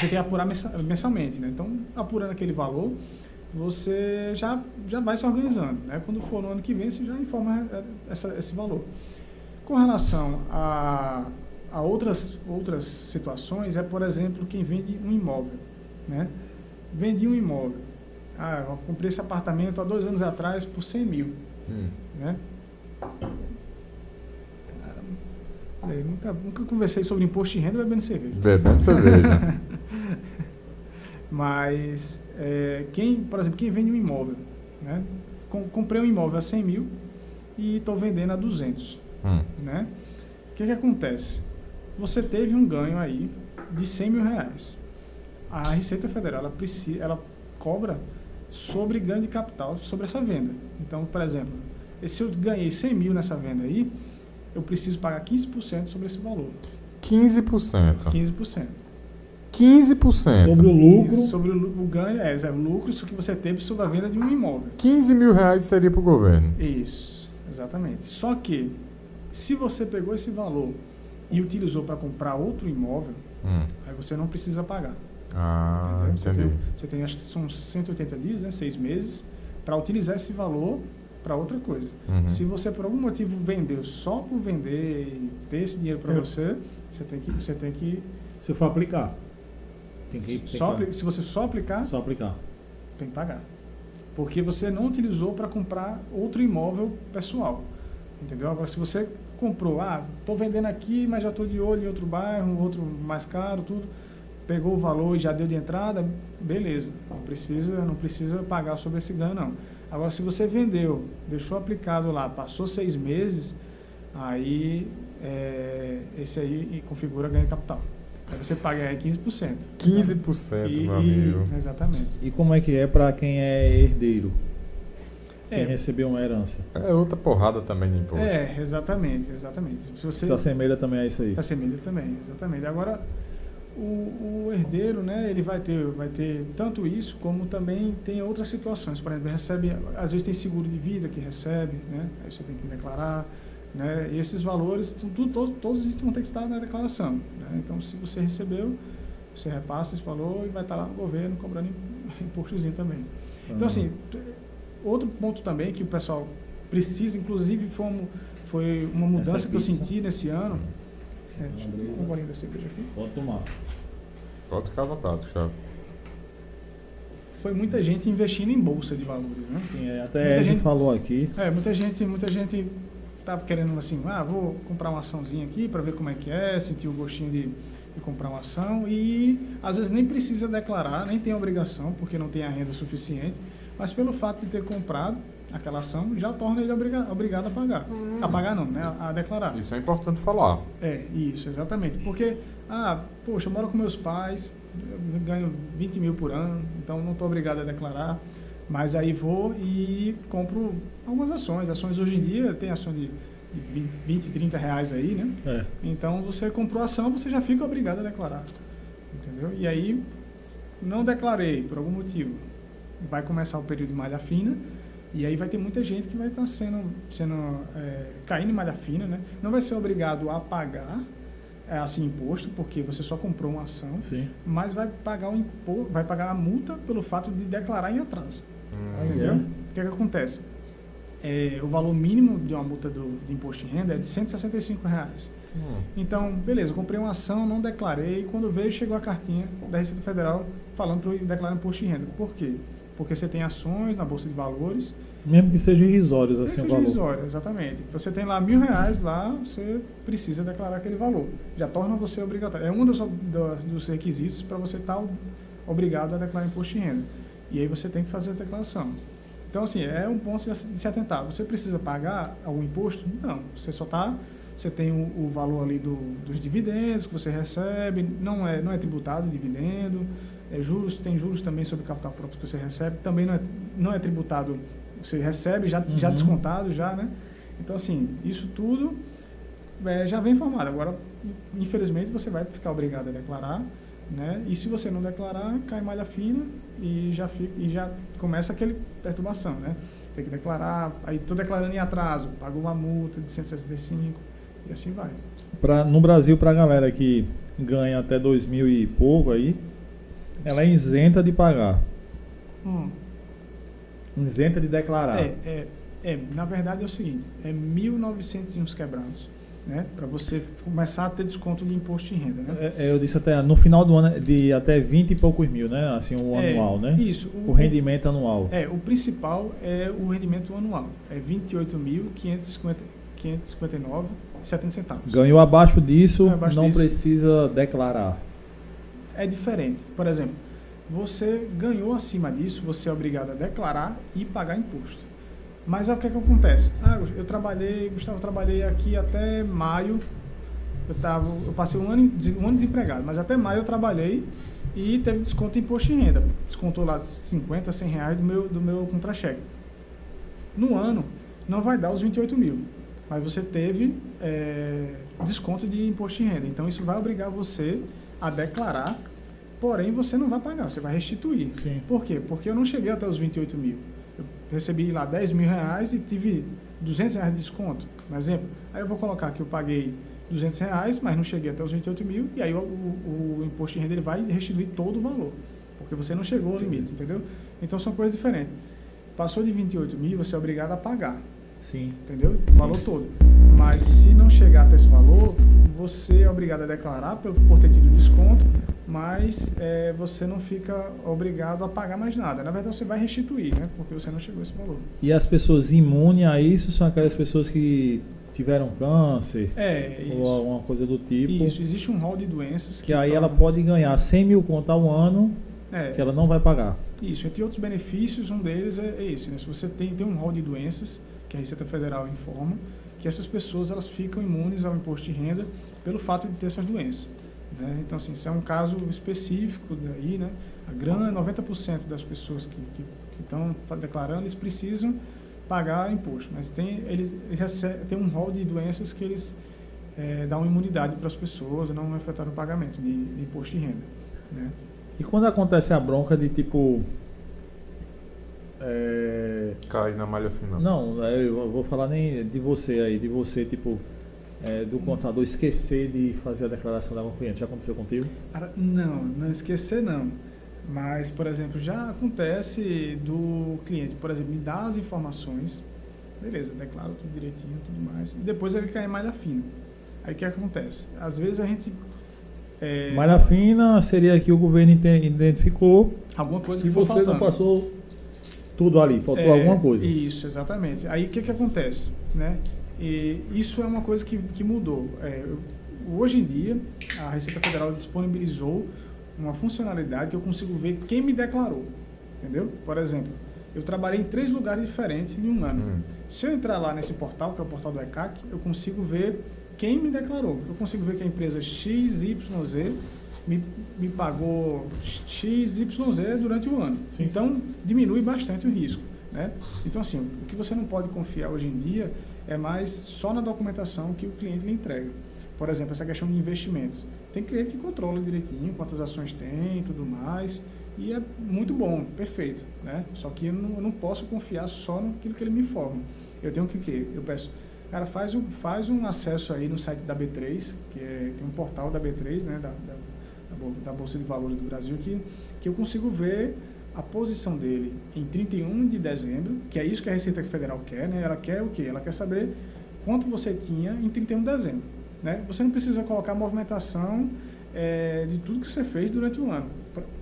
você tem que apurar mensalmente, né? Então, apurando aquele valor, você já, já vai se organizando, né? Quando for no ano que vem, você já informa essa, esse valor. Com relação a, a outras, outras situações, é, por exemplo, quem vende um imóvel, né? Vendi um imóvel. Ah, eu comprei esse apartamento há dois anos atrás por 100 mil, hum. né? Nunca, nunca conversei sobre imposto de renda bebendo cerveja. Bebendo cerveja. Mas, é, quem, por exemplo, quem vende um imóvel, né? Com, comprei um imóvel a 100 mil e estou vendendo a 200. Hum. Né? O que, que acontece? Você teve um ganho aí de 100 mil reais. A Receita Federal ela, precisa, ela cobra sobre ganho de capital sobre essa venda. Então, por exemplo, se eu ganhei 100 mil nessa venda aí, eu preciso pagar 15% sobre esse valor. 15%. 15%. 15%. Sobre o lucro. Isso, sobre o, o ganho, é, é o lucro isso que você teve sobre a venda de um imóvel. 15 mil reais seria para o governo. Isso, exatamente. Só que, se você pegou esse valor e utilizou para comprar outro imóvel, Hum. aí você não precisa pagar. Ah, entendeu? Você entendi. tem, você tem, acho que são 180 dias, né, seis meses, para utilizar esse valor para outra coisa. Uhum. Se você por algum motivo vendeu só por vender e ter esse dinheiro para você, você tem que, você tem que, Se for aplicar. Tem que, tem só, que se você só aplicar, só aplicar. tem que pagar. Porque você não utilizou para comprar outro imóvel pessoal. Entendeu? Agora, se você comprou, ah, estou vendendo aqui, mas já estou de olho em outro bairro, outro mais caro, tudo, pegou o valor e já deu de entrada, beleza. Não precisa, não precisa pagar sobre esse ganho, não. Agora, se você vendeu, deixou aplicado lá, passou seis meses, aí é, esse aí configura ganho de capital. Aí você paga aí 15%. 15%, E- meu amigo. e- exatamente. E como é que é para quem é herdeiro? Quem É, recebeu uma herança? É outra porrada também de imposto. É, exatamente, exatamente. Se você Se assemelha também a isso aí. se assemelha também, exatamente. Agora, o, o herdeiro, né, ele vai ter, vai ter tanto isso como também tem outras situações. Por exemplo, recebe, às vezes tem seguro de vida que recebe, né, aí você tem que declarar, né, e esses valores, tu- tu- todos, isso vão ter que estar na declaração. Né? Então, se você recebeu, você repassa esse valor e vai estar lá no governo cobrando im- impostozinho também. Então, assim, t- outro ponto também que o pessoal precisa, inclusive foi, foi uma mudança que eu senti nesse ano. É, deixa eu pegar um da cerveja aqui. Pode tomar. Pode ficar à vontade, Thiago. Foi muita gente investindo em bolsa de valores, né? Sim, é, até Ed gente- falou aqui. É, muita gente, muita gente estava querendo assim, ah, vou comprar uma açãozinha aqui para ver como é que é, sentir o gostinho de, de comprar uma ação e às vezes nem precisa declarar, nem tem obrigação, porque não tem a renda suficiente, mas pelo fato de ter comprado aquela ação já torna ele obriga, obrigado a pagar. A pagar não, né? A declarar. Isso é importante falar. É, isso, exatamente. Porque, ah, poxa, eu moro com meus pais, ganho 20 mil por ano, então não estou obrigado a declarar, mas aí vou e compro algumas ações. Ações hoje em dia tem ações de de 20, 30 reais aí, né? É. Então você comprou a ação, você já fica obrigado a declarar. Entendeu? E aí, não declarei por algum motivo. Vai começar o período de malha fina, e aí vai ter muita gente que vai estar sendo, sendo é, caindo em malha fina, né? Não vai ser obrigado a pagar é, assim imposto, porque você só comprou uma ação, Sim. mas vai pagar o impo, vai pagar a multa pelo fato de declarar em atraso. Hum, Entendeu? é. O que, é que acontece? É, o valor mínimo de uma multa do, de imposto de renda é de 165 reais. hum. Então, beleza, eu comprei uma ação, não declarei. Quando veio, chegou a cartinha da Receita Federal falando para eu declarar imposto de renda. Por quê? Porque você tem ações na Bolsa de Valores. Mesmo que sejam irrisórios assim que o seja valor. irrisório, exatamente. Você tem lá mil reais lá, você precisa declarar aquele valor. Já torna você obrigatório. É um dos, do- dos requisitos para você estar obrigado a declarar imposto de renda. E aí você tem que fazer a declaração. Então, assim, é um ponto de se- de se atentar. Você precisa pagar algum imposto? Não. Você só está. Você tem o, o valor ali do, dos dividendos que você recebe, não é, não é tributado o dividendo, é juros, tem juros também sobre o capital próprio que você recebe, também não é, não é tributado, você recebe já, já Uhum. descontado, já, né? Então, assim, isso tudo é, já vem informado. Agora, infelizmente, você vai ficar obrigado a declarar, né? E se você não declarar, cai malha fina e já, fica, e já começa aquele perturbação, né? Tem que declarar, aí estou declarando em atraso, pago uma multa de 165 e assim vai. Pra, no Brasil, para a galera que ganha até dois mil e pouco aí, ela é isenta de pagar. Isenta de declarar. É, é, é, na verdade é o seguinte, é 1.900 e uns quebrados, né? Para você começar a ter desconto de imposto de renda, né? É, é, eu disse até no final do ano de até 20 e poucos mil, né? Assim, o É, anual, né? Isso. O rendimento anual. É, o principal é o rendimento anual. É 28.559,70 centavos. Ganhou abaixo disso, É, abaixo não disso. precisa declarar. É diferente. Por exemplo, você ganhou acima disso, você é obrigado a declarar e pagar imposto. Mas o que, é que acontece? Ah, eu trabalhei, Gustavo, eu trabalhei aqui até maio. Eu, tava, eu passei um ano, um ano desempregado, mas até maio eu trabalhei e teve desconto em imposto de renda. Descontou lá 50, 100 reais do meu, do meu contra-cheque. No ano, não vai dar os 28 mil, mas você teve é, desconto de imposto de renda. Então, isso vai obrigar você a declarar, porém você não vai pagar, você vai restituir. Sim. Por quê? Porque eu não cheguei até os 28 mil. Eu recebi lá 10 mil reais e tive 200 reais de desconto, por exemplo. Aí eu vou colocar que eu paguei 200 reais, mas não cheguei até os 28 mil, e aí o, o, o imposto de renda ele vai restituir todo o valor, porque você não chegou ao limite, entendeu? Então são coisas diferentes. Passou de 28 mil, você é obrigado a pagar, Sim. entendeu? O valor todo. Mas se não chegar até esse valor, você é obrigado a declarar por, por ter tido desconto, mas é, você não fica obrigado a pagar mais nada. Na verdade, você vai restituir, né? Porque você não chegou a esse valor. E as pessoas imunes a isso são aquelas pessoas que tiveram câncer É, ou alguma coisa do tipo. Isso, existe um rol de doenças Que aí tornam- ela pode ganhar 100 mil conto ao ano É, que ela não vai pagar. Isso, entre outros benefícios, um deles é, é esse, né? Se você tem, tem um rol de doenças, que a Receita Federal informa, que essas pessoas elas ficam imunes ao imposto de renda pelo fato de ter essas doenças. né? Então, assim, isso é um caso específico daí, né? A grande 90% das pessoas que, que, que estão declarando, eles precisam pagar imposto, mas tem, eles, eles tem um rol de doenças que eles eh, dão imunidade para as pessoas não afetaram o pagamento de, de imposto de renda. Né? E quando acontece a bronca de tipo. É, Cai na malha fina. Não, é, eu vou falar nem de você aí, de você, tipo, é, do contador esquecer de fazer a declaração da algum cliente. Já aconteceu contigo? Não, não esquecer não. Mas, por exemplo, já acontece do cliente, por exemplo, me dá as informações, beleza, declaro tudo direitinho, tudo mais, e depois ele cai em malha fina. Aí o que acontece? Às vezes a gente. É, Malha fina seria que o governo identificou Alguma coisa que você não faltando. passou tudo ali, faltou É, alguma coisa. Isso, exatamente. Aí o que, que acontece? Né? E isso é uma coisa que, que mudou. É, hoje em dia, a Receita Federal disponibilizou uma funcionalidade que eu consigo ver quem me declarou. Entendeu? Por exemplo, eu trabalhei em três lugares diferentes em um ano. Hum. Se eu entrar lá nesse portal, que é o portal do ECAC, eu consigo ver quem me declarou. Eu consigo ver que a empresa XYZ me, me pagou XYZ durante o ano. Sim. Então, diminui bastante o risco. Né? Então, assim, o que você não pode confiar hoje em dia é mais só na documentação que o cliente lhe entrega. Por exemplo, essa questão de investimentos. Tem cliente que controla direitinho quantas ações tem e tudo mais. E é muito bom, perfeito. Né? Só que eu não, eu não posso confiar só naquilo que ele me informa. Eu tenho que o quê? Eu peço, cara, faz um, faz um acesso aí no site da B3, que é, tem um portal da B3, né, da, da, da Bol- da Bolsa de Valores do Brasil, que, que eu consigo ver a posição dele em 31 de dezembro, que é isso que a Receita Federal quer, né? Ela quer o quê? Ela quer saber quanto você tinha em 31 de dezembro. Né? Você não precisa colocar a movimentação eh, de tudo que você fez durante o ano,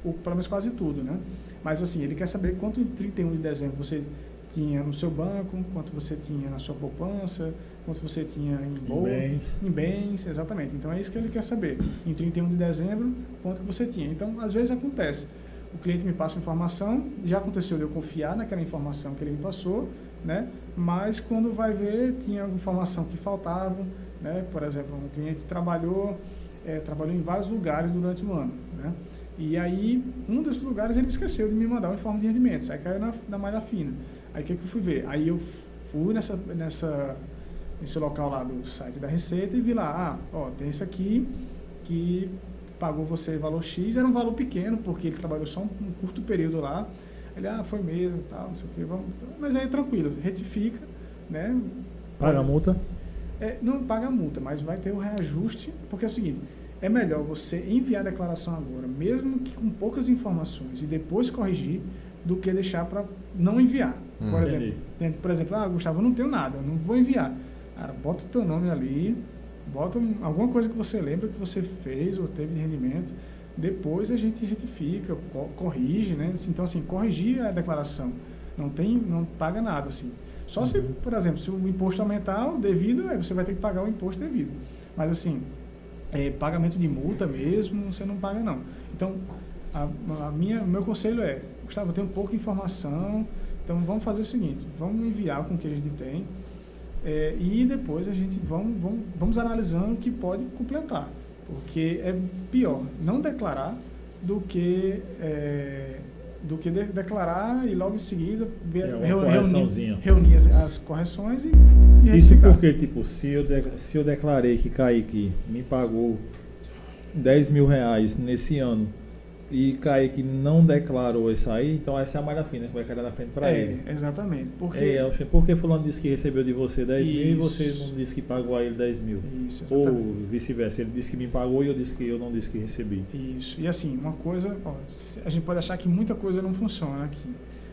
ou pelo menos quase tudo, né? Mas assim, ele quer saber quanto em 31 de dezembro você tinha no seu banco, quanto você tinha na sua poupança, quanto você tinha em Em bolsa, bens. em bens, exatamente. Então é isso que ele quer saber. Em 31 de dezembro, quanto você tinha. Então, às vezes acontece. O cliente me passa informação, já aconteceu de eu confiar naquela informação que ele me passou, né? Mas quando vai ver, tinha alguma informação que faltava, né? Por exemplo, um cliente trabalhou, eh, trabalhou em vários lugares durante o ano, né? E aí, um desses lugares ele esqueceu de me mandar o informe de rendimentos. Aí caiu na, na malha fina. Aí o que, que eu fui ver? Aí eu fui nessa, nessa, nesse local lá do site da Receita e vi lá, ah, ó, tem esse aqui que pagou você valor X, era um valor pequeno, porque ele trabalhou só um, um curto período lá. Ele, ah, foi mesmo, tal, não sei o quê, vamos. Mas aí tranquilo, retifica, né? Paga a multa. É, não paga a multa, mas vai ter o reajuste, porque é o seguinte, é melhor você enviar a declaração agora, mesmo que com poucas informações, e depois corrigir, do que deixar para não enviar. Hum. Por Entendi. exemplo, por exemplo, ah, Gustavo, eu não tenho nada, eu não vou enviar. Cara, bota o teu nome ali, bota um- alguma coisa que você lembra que você fez ou teve de rendimento, depois a gente retifica, co- corrige, né? Então, assim, corrigir a declaração. Não tem, não paga nada, assim. Só se, Uhum. por exemplo, se o imposto aumentar o devido, aí você vai ter que pagar o imposto devido. Mas, assim, é, pagamento de multa mesmo, você não paga, não. Então, a, a minha, o meu conselho é, Gustavo, eu tenho pouca informação, então vamos fazer o seguinte, vamos enviar com o que a gente tem é, e depois a gente vamos, vamos, vamos analisando o que pode completar. Porque é pior não declarar do que é, do que de, declarar e logo em seguida ver, É reunir, reunir as, as correções e, e Isso retificar. porque, tipo, se eu, de- se eu declarei que Kaique me pagou 10 mil reais nesse ano e Kaique não declarou isso aí, então essa é a malha fina que vai cair na frente pra é, ele. Exatamente. Porque É, Elcher, por que fulano disse que recebeu de você 10 mil e Isso. você não disse que pagou a ele 10 mil? isso, exatamente. Ou vice-versa, ele disse que me pagou e eu disse que eu não disse que recebi. Isso. E assim, uma coisa, ó, a gente pode achar que muita coisa não funciona aqui.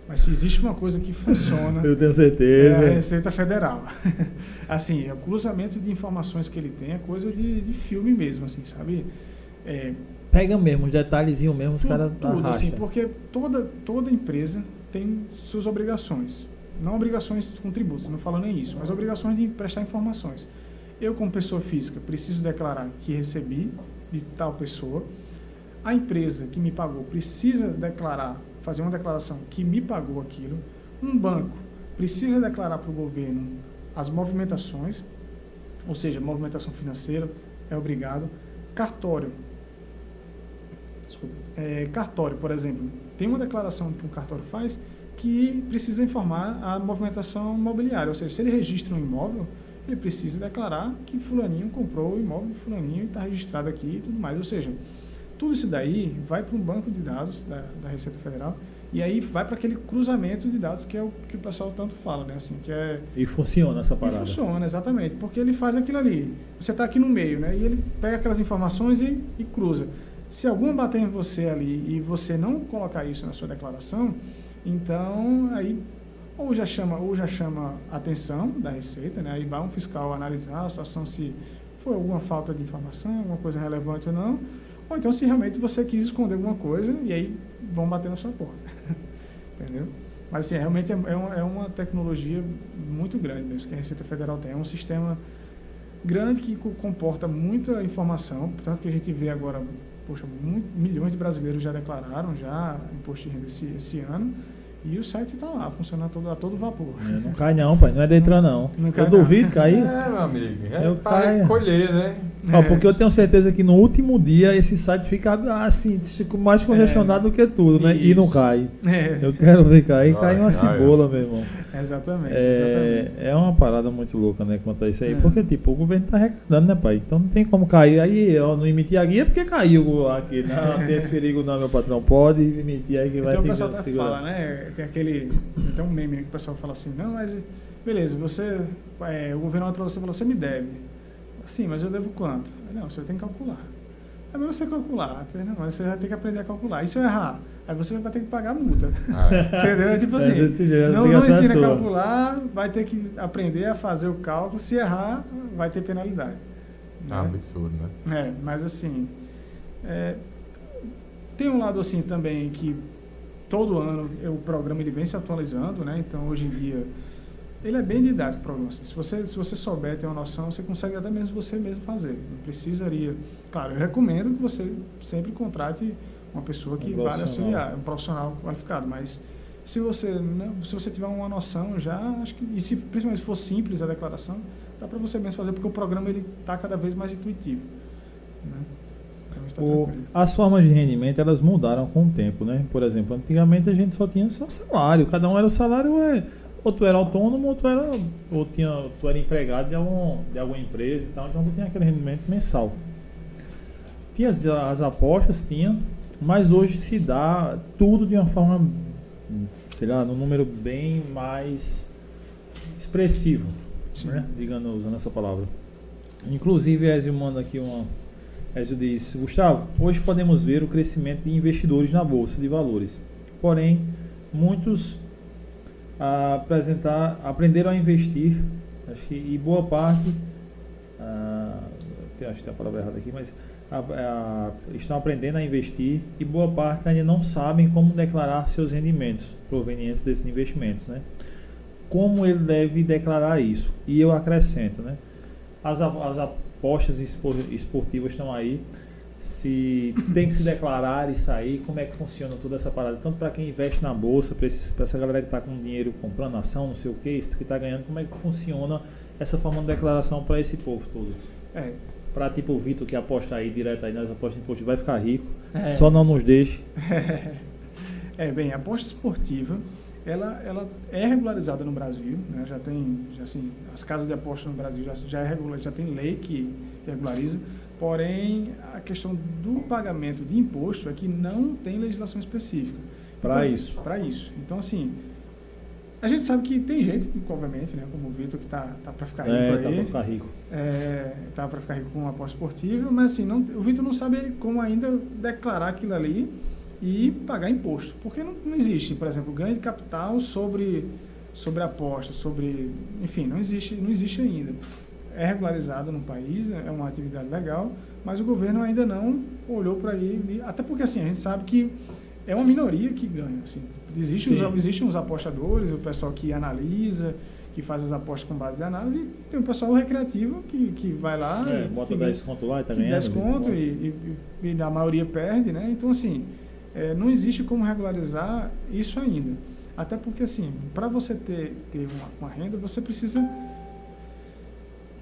Mas se existe uma coisa que funciona, Eu tenho é a certeza. Receita Federal. assim, o cruzamento de informações que ele tem é coisa de, de filme mesmo, assim, sabe? É, Pega mesmo, os detalhezinhos mesmo, os tudo, caras tudo, assim, porque toda, toda empresa tem suas obrigações. Não obrigações com tributos, não falo nem isso, mas obrigações de prestar informações. Eu, como pessoa física, preciso declarar que recebi de tal pessoa. A empresa que me pagou precisa declarar, fazer uma declaração que me pagou aquilo. Um banco precisa declarar para o governo as movimentações, ou seja, movimentação financeira, é obrigado. Cartório. Desculpa. É, cartório, por exemplo, tem uma declaração que um cartório faz que precisa informar a movimentação imobiliária, ou seja, se ele registra um imóvel, ele precisa declarar que fulaninho comprou o imóvel de fulaninho e está registrado aqui e tudo mais. Ou seja, tudo isso daí vai para um banco de dados da, da Receita Federal e aí vai para aquele cruzamento de dados que é o que o pessoal tanto fala, né? Assim, que é E funciona essa e parada. funciona, exatamente, porque ele faz aquilo ali. Você está aqui no meio, né? E ele pega aquelas informações e, e cruza. Se alguma bater em você ali e você não colocar isso na sua declaração, então aí ou já chama ou já chama atenção da Receita, né? Aí vai um fiscal analisar a situação se foi alguma falta de informação, alguma coisa relevante ou não, ou então se realmente você quis esconder alguma coisa e aí vão bater na sua porta, entendeu? Mas assim, realmente é, é uma, é uma tecnologia muito grande mesmo que a Receita Federal tem. É um sistema grande que co- comporta muita informação, tanto que a gente vê agora, poxa, mu- milhões de brasileiros já declararam já imposto de renda esse, esse ano, e o site está lá, funcionando a todo, a todo vapor. É, Não cai não, pai. Não é Detran não. Não cai eu não. duvido cair. É, meu amigo. É Eu para caio. colher, né? Ó, É. porque eu tenho certeza que no último dia esse site fica assim, mais congestionado do que tudo, né? E não Isso. cai. É, Eu quero ver cair, Vai, cai uma vai, cebola, meu irmão. exatamente, É, exatamente. é uma parada muito louca, né, quanto a isso aí. É. Porque, tipo, o governo tá arrecadando, né, pai? Então não tem como cair. Aí, ó, não emitir a guia porque caiu aqui. Não, tem esse perigo não, meu patrão. Pode emitir aí que vai Então o ter pessoal que até segurar. fala, né? Tem aquele. Tem um meme que o pessoal fala assim, não, mas beleza, você. é, o governo olha pra você e fala, você me deve. Sim, mas eu devo quanto? Não, você tem que calcular. Aí mas você calcular. Não, mas você vai ter que aprender a calcular. E se eu errar? Aí você vai ter que pagar a multa. Ah, é. Entendeu? É tipo É assim. desse jeito, não, não é ensina a calcular, vai ter que aprender a fazer o cálculo. Se errar, vai ter penalidade. Ah, né? absurdo, né? É, mas assim, é, tem um lado assim também que todo ano é, o programa ele vem se atualizando, né? Então hoje em dia ele é bem didático o programa. assim. Se você se você souber ter uma noção, você consegue até mesmo você mesmo fazer. Não precisaria. Claro, eu recomendo que você sempre contrate uma pessoa que Um profissional. auxiliar, um profissional qualificado, mas se você não, se você tiver uma noção já, acho que e se principalmente se for simples a declaração, dá para você mesmo fazer porque o programa ele está cada vez mais intuitivo. Né? Está O- as formas de rendimento elas mudaram com o tempo, né? Por exemplo, antigamente a gente só tinha só salário, cada um era o salário, é, ou tu era autônomo, ou tu era, ou tinha, tu era empregado de, algum, de alguma empresa e tal, então tu tinha aquele rendimento mensal. Tinha as, as apostas, tinha, mas hoje se dá tudo de uma forma, sei lá, num número bem mais expressivo, Sim. né? Digamos, usando essa palavra. Inclusive, Ezio manda aqui uma. Ezio diz: Gustavo, hoje podemos ver o crescimento de investidores na bolsa de valores. Porém, muitos ah, apresentar, aprenderam a investir, acho que, e boa parte, ah, acho que tem a palavra errada aqui, mas a- a- estão aprendendo a investir e boa parte ainda não sabem como declarar seus rendimentos provenientes desses investimentos, né? Como ele deve declarar isso? E eu acrescento, né? As, a- as apostas espor- esportivas estão aí. Se tem que se declarar isso aí, como é que funciona toda essa parada? Tanto para quem investe na bolsa, para essa galera que está com dinheiro comprando ação, não sei o que, que está ganhando, como é que funciona essa forma de declaração para esse povo todo? É, Pra tipo o Vitor que aposta aí direto aí nas apostas esportivas, vai ficar rico. É. Só não nos deixe. É, bem, a aposta esportiva, ela, ela é regularizada no Brasil, né? já tem, já, assim, as casas de aposta no Brasil já, já, é regular, já tem lei que regulariza, porém, a questão do pagamento de imposto é que não tem legislação específica. Para Então, isso. Para isso. Então, assim, a gente sabe que tem gente, obviamente, né, como o Vitor, que tá, tá para ficar rico É, aí, tá pra ficar rico. é, tá para ficar rico com uma aposta esportiva, mas assim, não, o Vitor não sabe como ainda declarar aquilo ali e pagar imposto, porque não, não existe, por exemplo, ganho de capital sobre sobre aposta, sobre, enfim, não existe, não existe ainda. É regularizado no país, é uma atividade legal, mas o governo ainda não olhou para ele, até porque assim, a gente sabe que é uma minoria que ganha, assim. Existem os, existem os apostadores, o pessoal que analisa, que faz as apostas com base de análise, e tem o pessoal recreativo que, que vai lá É, e bota que 10 conto lá e tá que ganhando. desconto 20 e, e, e a maioria perde, né? Então, assim, é, não existe como regularizar isso ainda. Até porque, assim, para você ter, ter uma, uma renda, você precisa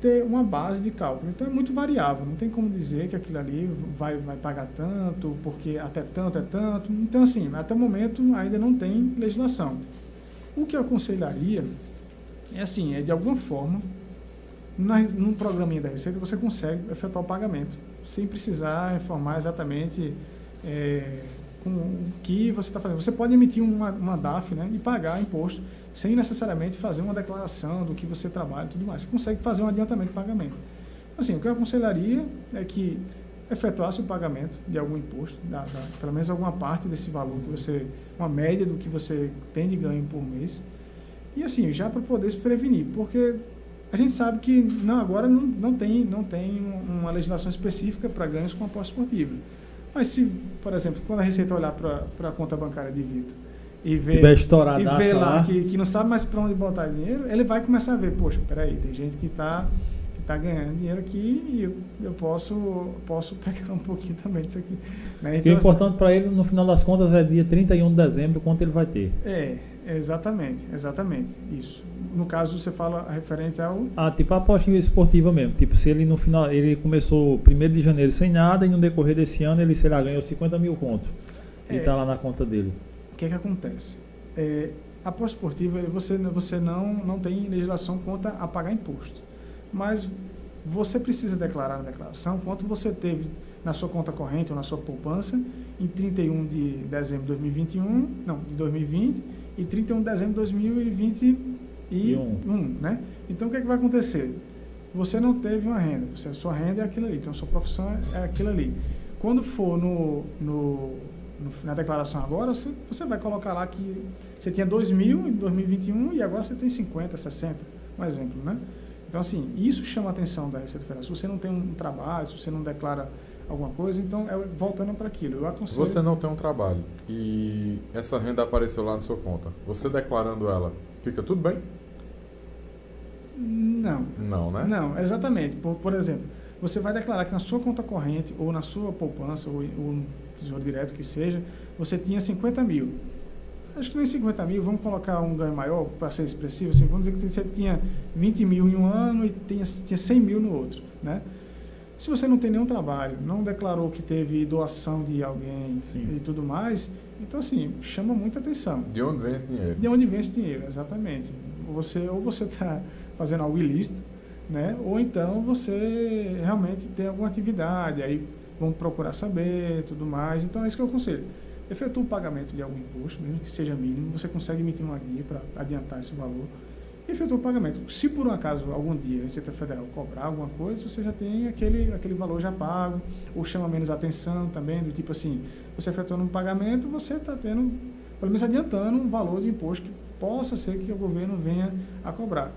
ter uma base de cálculo. Então, é muito variável. Não tem como dizer que aquilo ali vai, vai pagar tanto, porque até tanto é tanto. Então, assim, até o momento ainda não tem legislação. O que eu aconselharia é, assim, é de alguma forma, na, num programinha da Receita, você consegue efetuar o pagamento, sem precisar informar exatamente é, com o que você está fazendo. Você pode emitir uma, uma DAF né, e pagar imposto, sem necessariamente fazer uma declaração do que você trabalha e tudo mais. Você consegue fazer um adiantamento de pagamento. Assim, o que eu aconselharia é que efetuasse o pagamento de algum imposto, da, da, pelo menos alguma parte desse valor que você, uma média do que você tem de ganho por mês, e assim, já para poder se prevenir, porque a gente sabe que não, agora não, não tem, não tem um- uma legislação específica para ganhos com aposta esportiva. Mas se, por exemplo, quando a Receita olhar para a conta bancária de Vitor e ver, e ver lá que, que não sabe mais para onde botar dinheiro, ele vai começar a ver, poxa, peraí, tem gente que está que tá ganhando dinheiro aqui e eu, eu posso, posso pegar um pouquinho também disso aqui. Né? Porque o assim, importante para ele, no final das contas, é dia 31 de dezembro, quanto ele vai ter. É, exatamente, exatamente, isso. No caso, você fala referente ao... Ah, tipo a aposta esportiva mesmo. Tipo, se ele no final, ele começou 1 de janeiro sem nada e no decorrer desse ano ele, sei lá, ganhou 50 mil conto. E É. tá lá na conta dele. O que é que acontece? É, a aposta esportiva, você, você não, não tem legislação quanto a pagar imposto. Mas você precisa declarar na declaração quanto você teve na sua conta corrente ou na sua poupança em 31 de dezembro de 2021, não, de 2020 e 31 de dezembro de 2021, né? Então o que é que vai acontecer? Você não teve uma renda, você, a sua renda é aquilo ali, então a sua profissão é, aquilo ali. Quando for no, no- na declaração agora, você, você vai colocar lá que você tinha 2 mil em 2021 e agora você tem 50, 60, um exemplo, né? Então, assim, isso chama a atenção da Receita Federal. Se você não tem um trabalho, se você não declara alguma coisa, então, é, voltando para aquilo, eu Se aconselho... você não tem um trabalho e essa renda apareceu lá na sua conta, você declarando ela, fica tudo bem? Não, Não, né? Não, exatamente. Por, por exemplo, você vai declarar que na sua conta corrente, ou na sua poupança, ou, ou tesouro direto que seja, você tinha 50 mil. Acho que nem 50 mil, vamos colocar um ganho maior para ser expressivo, assim, vamos dizer que você tinha 20 mil em um ano e tinha, tinha 100 mil no outro. Né? Se você não tem nenhum trabalho, não declarou que teve doação de alguém Sim. e tudo mais, então assim, chama muita atenção. De onde vem esse dinheiro? De onde vem esse dinheiro, exatamente. Você, ou você está fazendo algo ilícito, né? ou então você realmente tem alguma atividade, aí vão procurar saber tudo mais. Então é isso que eu aconselho. Efetua o pagamento de algum imposto, mesmo que seja mínimo, você consegue emitir uma guia para adiantar esse valor. E efetua o pagamento. Se por um acaso algum dia a Receita Federal cobrar alguma coisa, você já tem aquele, aquele valor já pago, ou chama menos atenção também, do tipo assim, você efetuando um pagamento, você está tendo, pelo menos adiantando um valor de imposto que possa ser que o governo venha a cobrar.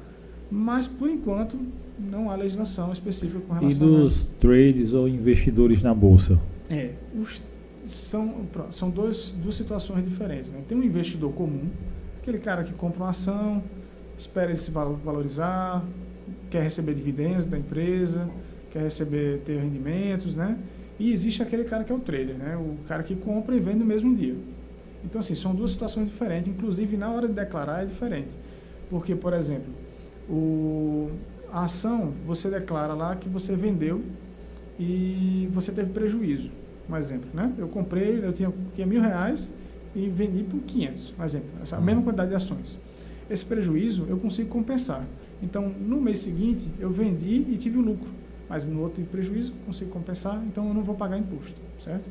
Mas, por enquanto, não há legislação específica com E relação dos trades ou investidores na bolsa? a... É, os, são, são dois, duas situações diferentes. Né? Tem um investidor comum, aquele cara que compra uma ação, espera ele se valo- valorizar, quer receber dividendos da empresa, quer receber, ter rendimentos, né? E existe aquele cara que é o trader, né? O cara que compra e vende no mesmo dia. Então, assim, são duas situações diferentes, inclusive na hora de declarar é diferente. Porque, por exemplo, o, a ação, você declara lá que você vendeu e você teve prejuízo. Um exemplo, né? Eu comprei, eu tinha, tinha mil reais e vendi por 500, um exemplo, essa mesma quantidade de ações. Esse prejuízo eu consigo compensar. Então, no mês seguinte, eu vendi e tive o lucro, mas no outro tive prejuízo, consigo compensar, então eu não vou pagar imposto, certo?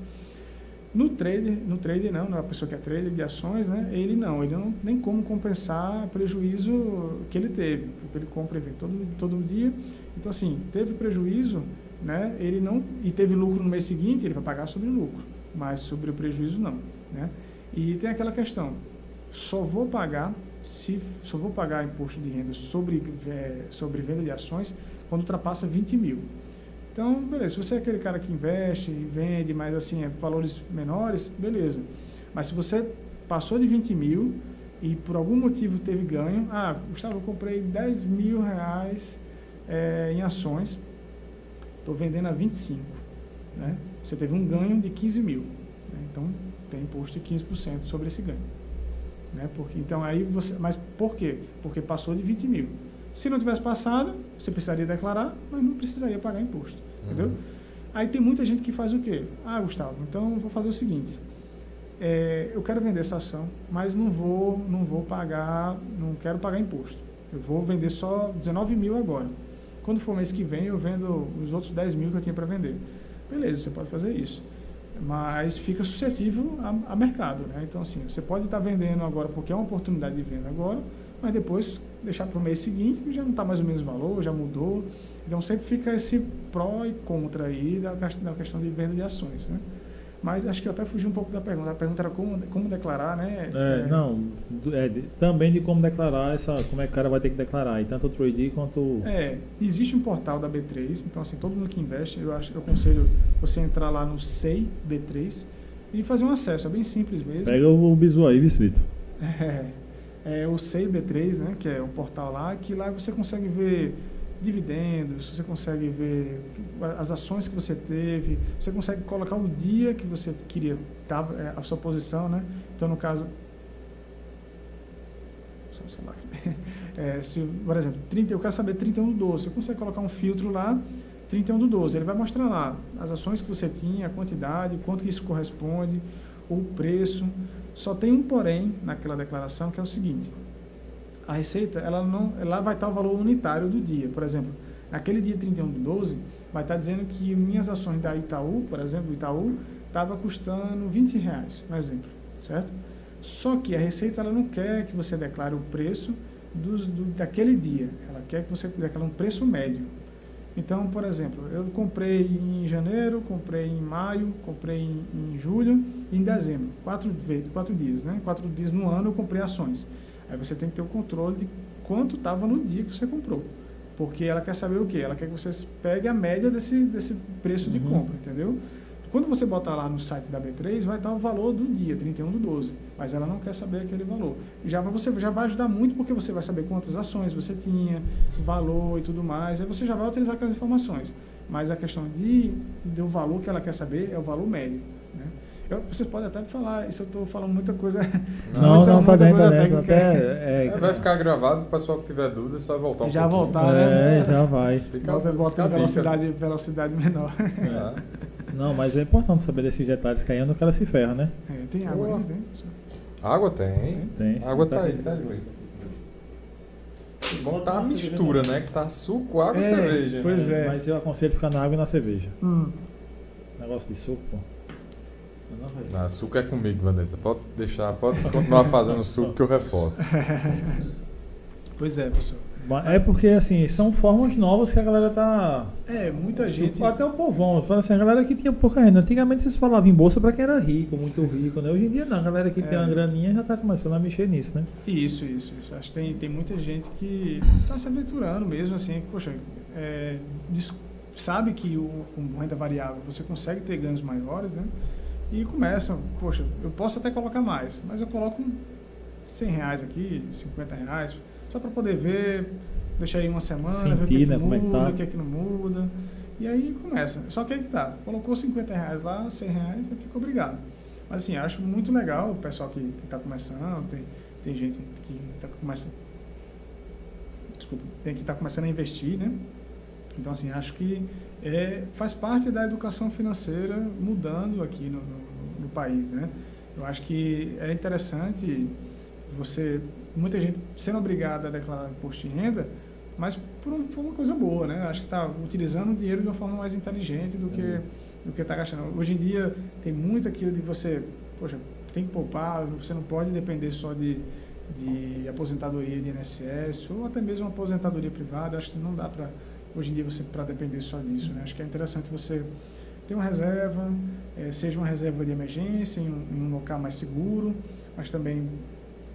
No trader, no trader não, na pessoa que é trader de ações, né? Ele não, ele não nem como compensar prejuízo que ele teve, porque ele compra e vende todo, todo dia. Então assim, teve prejuízo, né? Ele não e teve lucro no mês seguinte, ele vai pagar sobre o lucro, mas sobre o prejuízo não, né? E tem aquela questão, só vou pagar se só vou pagar imposto de renda sobre é, sobre venda de ações quando ultrapassa 20 mil. Então, beleza, se você é aquele cara que investe e vende, mas assim, é valores menores, beleza. Mas se você passou de 20 mil e por algum motivo teve ganho, ah, Gustavo, eu comprei 10 mil reais é, em ações, estou vendendo a 25, né? Você teve um ganho de 15 mil. Né? Então, tem imposto de 15% sobre esse ganho. Né? Porque, então, aí você, mas por quê? Porque passou de 20 mil. Se não tivesse passado, você precisaria declarar, mas não precisaria pagar imposto. Entendeu? Aí tem muita gente que faz o quê? Ah, Gustavo, então vou fazer o seguinte. É, eu quero vender essa ação, mas não vou, não vou pagar, não quero pagar imposto. Eu vou vender só 19 mil agora. Quando for mês que vem, eu vendo os outros 10 mil que eu tinha para vender. Beleza, você pode fazer isso. Mas fica suscetível a, a mercado. Né? Então, assim, você pode estar tá vendendo agora porque é uma oportunidade de venda agora, mas depois deixar para o mês seguinte já não está mais o mesmo valor, já mudou. Então sempre fica esse pró e contra aí da, da questão de venda de ações. Né? Mas acho que eu até fugi um pouco da pergunta. A pergunta era como, como declarar, né? É, é, não, é, também de como declarar essa, como é que o cara vai ter que declarar, e tanto o Trade quanto. É, existe um portal da B3, então assim, todo mundo que investe, eu acho eu aconselho você entrar lá no SEI B3 e fazer um acesso, é bem simples mesmo. Pega o bisu aí, Vitor. É, é o SEI B3, né, que é um portal lá, que lá você consegue ver dividendos, você consegue ver as ações que você teve, você consegue colocar o dia que você queria dar é, a sua posição, né? Então, no caso, é, se, por exemplo, 30, eu quero saber 31 do 12, você consegue colocar um filtro lá, 31 do 12, ele vai mostrar lá as ações que você tinha, a quantidade, quanto que isso corresponde, o preço, só tem um porém naquela declaração que é o seguinte: a receita, ela não, lá vai estar o valor unitário do dia. Por exemplo, naquele dia 31 de 12, vai estar dizendo que minhas ações da Itaú, por exemplo, Itaú, estava custando 20 reais, um exemplo, certo? Só que a receita ela não quer que você declare o preço dos, do, daquele dia, ela quer que você declare um preço médio. Então, por exemplo, eu comprei em janeiro, comprei em maio, comprei em, em julho e em dezembro. Quatro, quatro dias, né? Quatro dias no ano eu comprei ações. Aí você tem que ter o controle de quanto estava no dia que você comprou. Porque ela quer saber o quê? Ela quer que você pegue a média desse, desse preço de uhum. compra, entendeu? Quando você botar lá no site da B3, vai estar o valor do dia, 31 do 12. Mas ela não quer saber aquele valor. Já você já vai ajudar muito porque você vai saber quantas ações você tinha, valor e tudo mais. Aí você já vai utilizar aquelas informações. Mas a questão de, do valor que ela quer saber é o valor médio. Né? Eu, vocês podem até falar, isso eu estou falando muita coisa. Não, muita, não, tá dentro, tá dentro. Até, é, é, vai ficar gravado, o pessoal que tiver dúvida só voltar um Já pouquinho. voltar, né? É, já vai. Fica, volta, volta em velocidade, velocidade menor. É. Não, mas é importante saber desses detalhes que aí é no cara se ferra, né? É, tem água aí, tem? Água tem. Tem. água tá, tá aí, tá aí. Bom tá a mistura, né? Que tá suco, água e é, cerveja. Pois é. Mas eu aconselho ficar na água e na cerveja. Hum. Negócio de suco, pô. Não, suco é comigo, Vanessa. Pode deixar, pode continuar fazendo suco que eu reforço. pois é, professor. É porque, assim, são formas novas que a galera tá. É, muita gente. Até o povão. Fala assim, a galera que tinha pouca renda. Antigamente vocês falavam em bolsa para quem era rico, muito rico, né? Hoje em dia não. A galera que é. tem uma graninha já tá começando a mexer nisso, né? Isso, isso, isso. Acho que tem, tem muita gente que tá se aventurando mesmo, assim, poxa, é, sabe que o, com renda variável você consegue ter ganhos maiores, né? E começam, poxa, eu posso até colocar mais, mas eu coloco 100 reais aqui, 50 reais só para poder ver, deixar aí uma semana, Sentir, ver o que, é né, que muda, tá. o que é que não muda. E aí começa. Só que aí que tá, colocou 50 reais lá, 100 reais, aí fica obrigado. Mas assim, acho muito legal o pessoal que está começando, tem, tem gente que está começando. Desculpa, tem que estar tá começando a investir, né? Então, assim, acho que é, faz parte da educação financeira mudando aqui no, no, no país, né? Eu acho que é interessante você, muita gente sendo obrigada a declarar imposto de renda, mas por, um, por uma coisa boa, né? Acho que está utilizando o dinheiro de uma forma mais inteligente do que uhum. do que está gastando. Hoje em dia tem muito aquilo de você, poxa, tem que poupar, você não pode depender só de, de aposentadoria de INSS ou até mesmo aposentadoria privada. Acho que não dá para hoje em dia você para depender só disso, né? Acho que é interessante você ter uma reserva, é, seja uma reserva de emergência em um, em um local mais seguro, mas também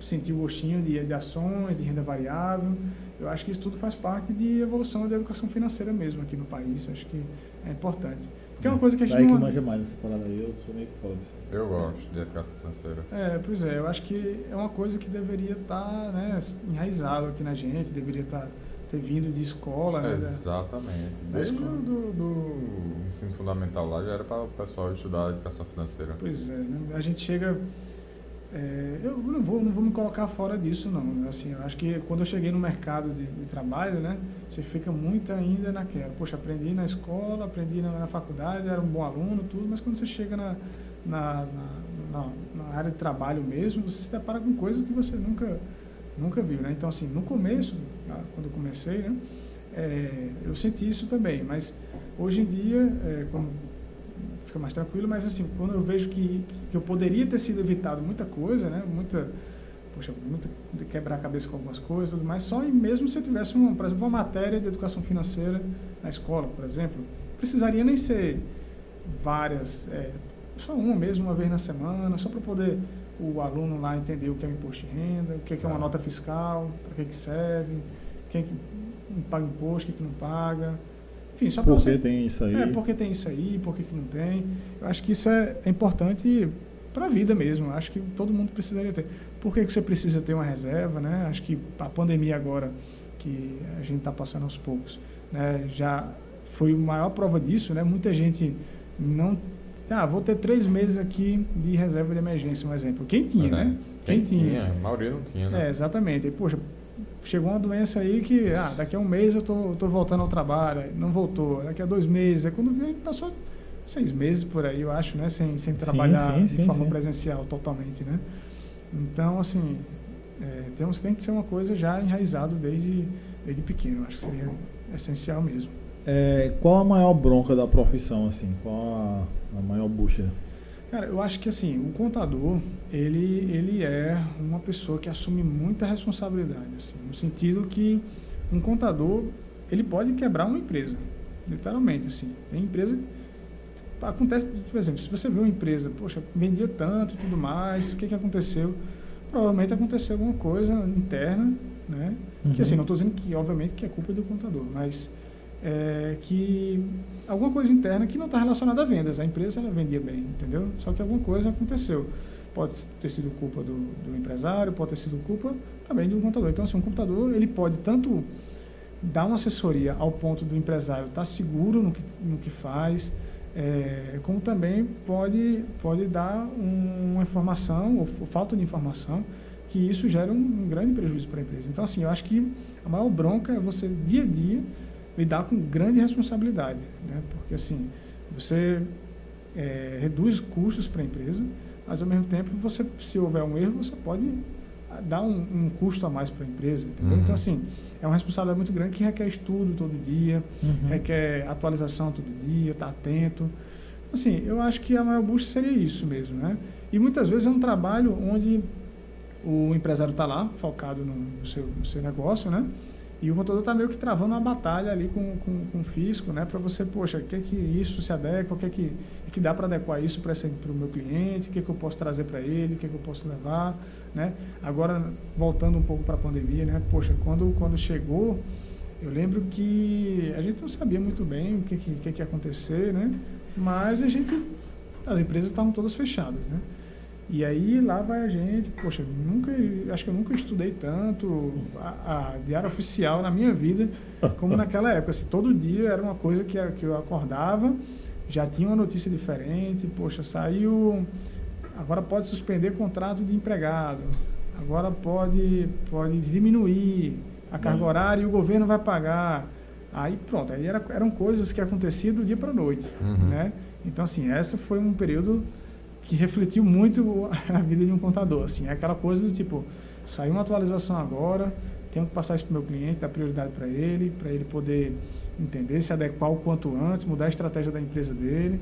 sentir o gostinho de, de ações, de renda variável. Eu acho que isso tudo faz parte de evolução da educação financeira mesmo aqui no país. Acho que é importante. Porque é uma coisa que a gente Daí não... que manja mais nessa parada aí, eu sou meio foda. Eu gosto de educação financeira. É, pois é. Eu acho que é uma coisa que deveria estar tá, né, enraizado aqui na gente, deveria estar... Tá, ter vindo de escola, né? Exatamente. Desde o do, do, ensino fundamental lá já era para o pessoal estudar educação financeira. Pois é, né? a gente chega é, eu não vou, não vou me colocar fora disso, não. Assim, eu acho que quando eu cheguei no mercado de, de, trabalho, né, você fica muito ainda naquela. Poxa, aprendi na escola, aprendi na, na faculdade, era um bom aluno, tudo, mas quando você chega na, na, na, na, área de trabalho mesmo, você se depara com coisas que você nunca, nunca viu. Né? Então, assim, no começo, quando comecei, né, é, eu senti isso também, mas hoje em dia, é, quando fica mais tranquilo, mas assim, quando eu vejo que, que eu poderia ter sido evitado muita coisa, né? Muita, poxa, muita quebrar a cabeça com algumas coisas, tudo mais, só e mesmo se eu tivesse, uma, por exemplo, uma matéria de educação financeira na escola, por exemplo, precisaria nem ser várias, é, só uma mesmo, uma vez na semana, só para poder o aluno lá entender o que é imposto de renda, o que é, que é uma nota fiscal, para que, que serve, quem que paga imposto, quem que não paga, enfim, só para você... tem isso aí? É, porque tem isso aí, por que não tem. Eu acho que isso é, é importante para a vida mesmo. Eu acho que todo mundo precisaria ter. Por que, que você precisa ter uma reserva, né? Acho que a pandemia agora, que a gente está passando aos poucos, né? já foi a maior prova disso, né? Muita gente não... Ah, vou ter três meses aqui de reserva de emergência, um exemplo. Quem tinha, é, né? Quem, Quem tinha. tinha. A maioria não tinha, né? É, exatamente. E, poxa, chegou uma doença aí que, ah, daqui a um mês eu tô, tô voltando ao trabalho, não voltou, daqui a dois meses, é quando vem, passou seis meses por aí, eu acho, né, sem, sem trabalhar sim, sim, de sim, forma presencial totalmente, né. Então, assim, é, temos, tem que ser uma coisa já enraizado desde, desde pequeno, acho que seria essencial mesmo. É, qual a maior bronca da profissão, assim? Qual a, a maior bucha? Cara, eu acho que assim, o contador, ele, ele é uma pessoa que assume muita responsabilidade, assim, no sentido que um contador, ele pode quebrar uma empresa, literalmente, assim. Tem empresa acontece, por exemplo, se você vê uma empresa, poxa, vendia tanto e tudo mais, o que que aconteceu? Provavelmente aconteceu alguma coisa interna, né? Uhum. Que assim, não estou dizendo que obviamente que é culpa do contador, mas é, que alguma coisa interna que não está relacionada a vendas. A empresa ela vendia bem, entendeu? Só que alguma coisa aconteceu. Pode ter sido culpa do, do empresário, pode ter sido culpa também do contador. Então, assim, um computador ele pode tanto dar uma assessoria ao ponto do empresário estar tá seguro no que, no que faz, é, como também pode, pode dar um, uma informação, ou, ou, falta de informação, que isso gera um, um grande prejuízo para a empresa. Então, assim, eu acho que a maior bronca é você, dia a dia, lidar com grande responsabilidade, né? porque assim, você é, reduz custos para a empresa, mas ao mesmo tempo, você, se houver um erro, você pode ah, dar um, um custo a mais para a empresa. Uhum. Então, assim, é uma responsabilidade muito grande que requer estudo todo dia, uhum. requer atualização todo dia, estar tá atento. Assim, eu acho que a maior busca seria isso mesmo, né? E muitas vezes é um trabalho onde o empresário está lá, focado no, no, seu, no seu negócio, né? E o contador está meio que travando uma batalha ali com, com, com o fisco, né? Para você, poxa, o que é que isso se adequa, o que é que, que, dá para adequar isso para o meu cliente, o que é que eu posso trazer para ele, o que é que eu posso levar, né? Agora, voltando um pouco para a pandemia, né? Poxa, quando, quando chegou, eu lembro que a gente não sabia muito bem o que, que, que, que ia acontecer, né? Mas a gente, as empresas estavam todas fechadas, né? E aí lá vai a gente, poxa, nunca, acho que eu nunca estudei tanto a, a diário oficial na minha vida como naquela época. Assim, todo dia era uma coisa que, que eu acordava, já tinha uma notícia diferente, poxa, saiu, agora pode suspender contrato de empregado, agora pode, pode diminuir a carga horária e o governo vai pagar. Aí pronto, aí era, eram coisas que aconteciam do dia para a noite, Uhum. né? Então assim, essa foi um período que refletiu muito a vida de um contador, assim, é aquela coisa do tipo, saiu uma atualização agora, tenho que passar isso para o meu cliente, dar prioridade para ele, para ele poder entender, se adequar o quanto antes, mudar a estratégia da empresa dele.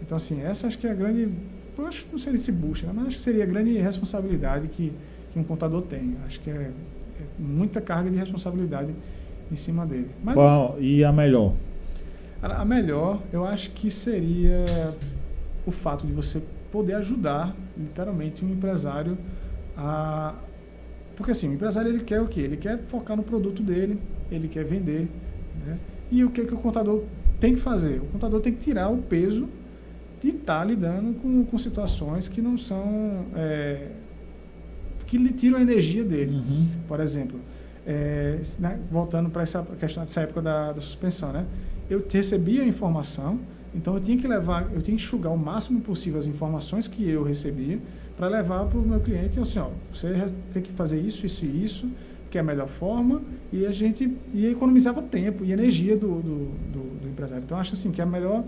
Então assim, essa acho que é a grande, eu acho que não seria esse bucha, né? mas acho que seria a grande responsabilidade que, que um contador tem. Acho que é, é muita carga de responsabilidade em cima dele. Mas Qual, e a melhor? a a melhor, eu acho que seria o fato de você poder ajudar, literalmente, um empresário a. Porque assim, o empresário ele quer o quê? Ele quer focar no produto dele, ele quer vender. Né? E o que, que o contador tem que fazer? O contador tem que tirar o peso de estar lidando com, com situações que não são. é, que lhe tiram a energia dele. Uhum. Por exemplo, é, né, voltando para essa questão dessa época da, da suspensão, né? Eu recebia a informação, então eu tinha que levar, eu tinha que enxugar o máximo possível as informações que eu recebia para levar para o meu cliente, assim, ó, você tem que fazer isso, isso e isso, que é a melhor forma, e a gente e economizava tempo e energia do, do, do- do empresário. Então, acho assim que a melhor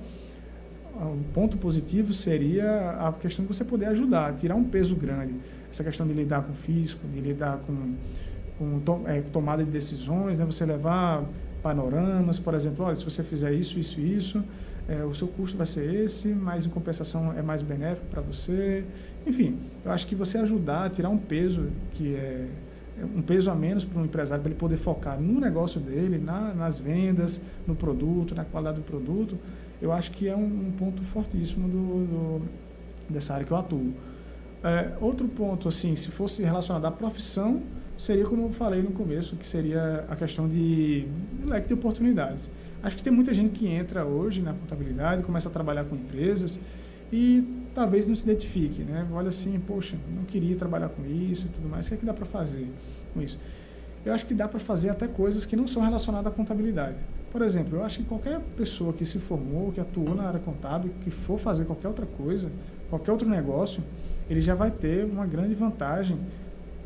um ponto positivo seria a questão de você poder ajudar, tirar um peso grande. Essa questão de lidar com o fisco, de lidar com, com to- é, tomada de decisões, né? você levar panoramas, por exemplo, olha, se você fizer isso, isso e isso, é, o seu custo vai ser esse, mas em compensação é mais benéfico para você. Enfim, eu acho que você ajudar a tirar um peso que é é um peso a menos para um empresário para ele poder focar no negócio dele, na- nas vendas, no produto, na qualidade do produto, eu acho que é um, um ponto fortíssimo do, do- dessa área que eu atuo. É, outro ponto, assim, se fosse relacionado à profissão, seria como eu falei no começo, que seria a questão de leque de oportunidades. Acho que tem muita gente que entra hoje na contabilidade, começa a trabalhar com empresas e talvez não se identifique, né? Olha assim, poxa, não queria trabalhar com isso e tudo mais, o que é que dá para fazer com isso? Eu acho que dá para fazer até coisas que não são relacionadas à contabilidade. Por exemplo, eu acho que qualquer pessoa que se formou, que atuou na área contábil, que for fazer qualquer outra coisa, qualquer outro negócio, ele já vai ter uma grande vantagem,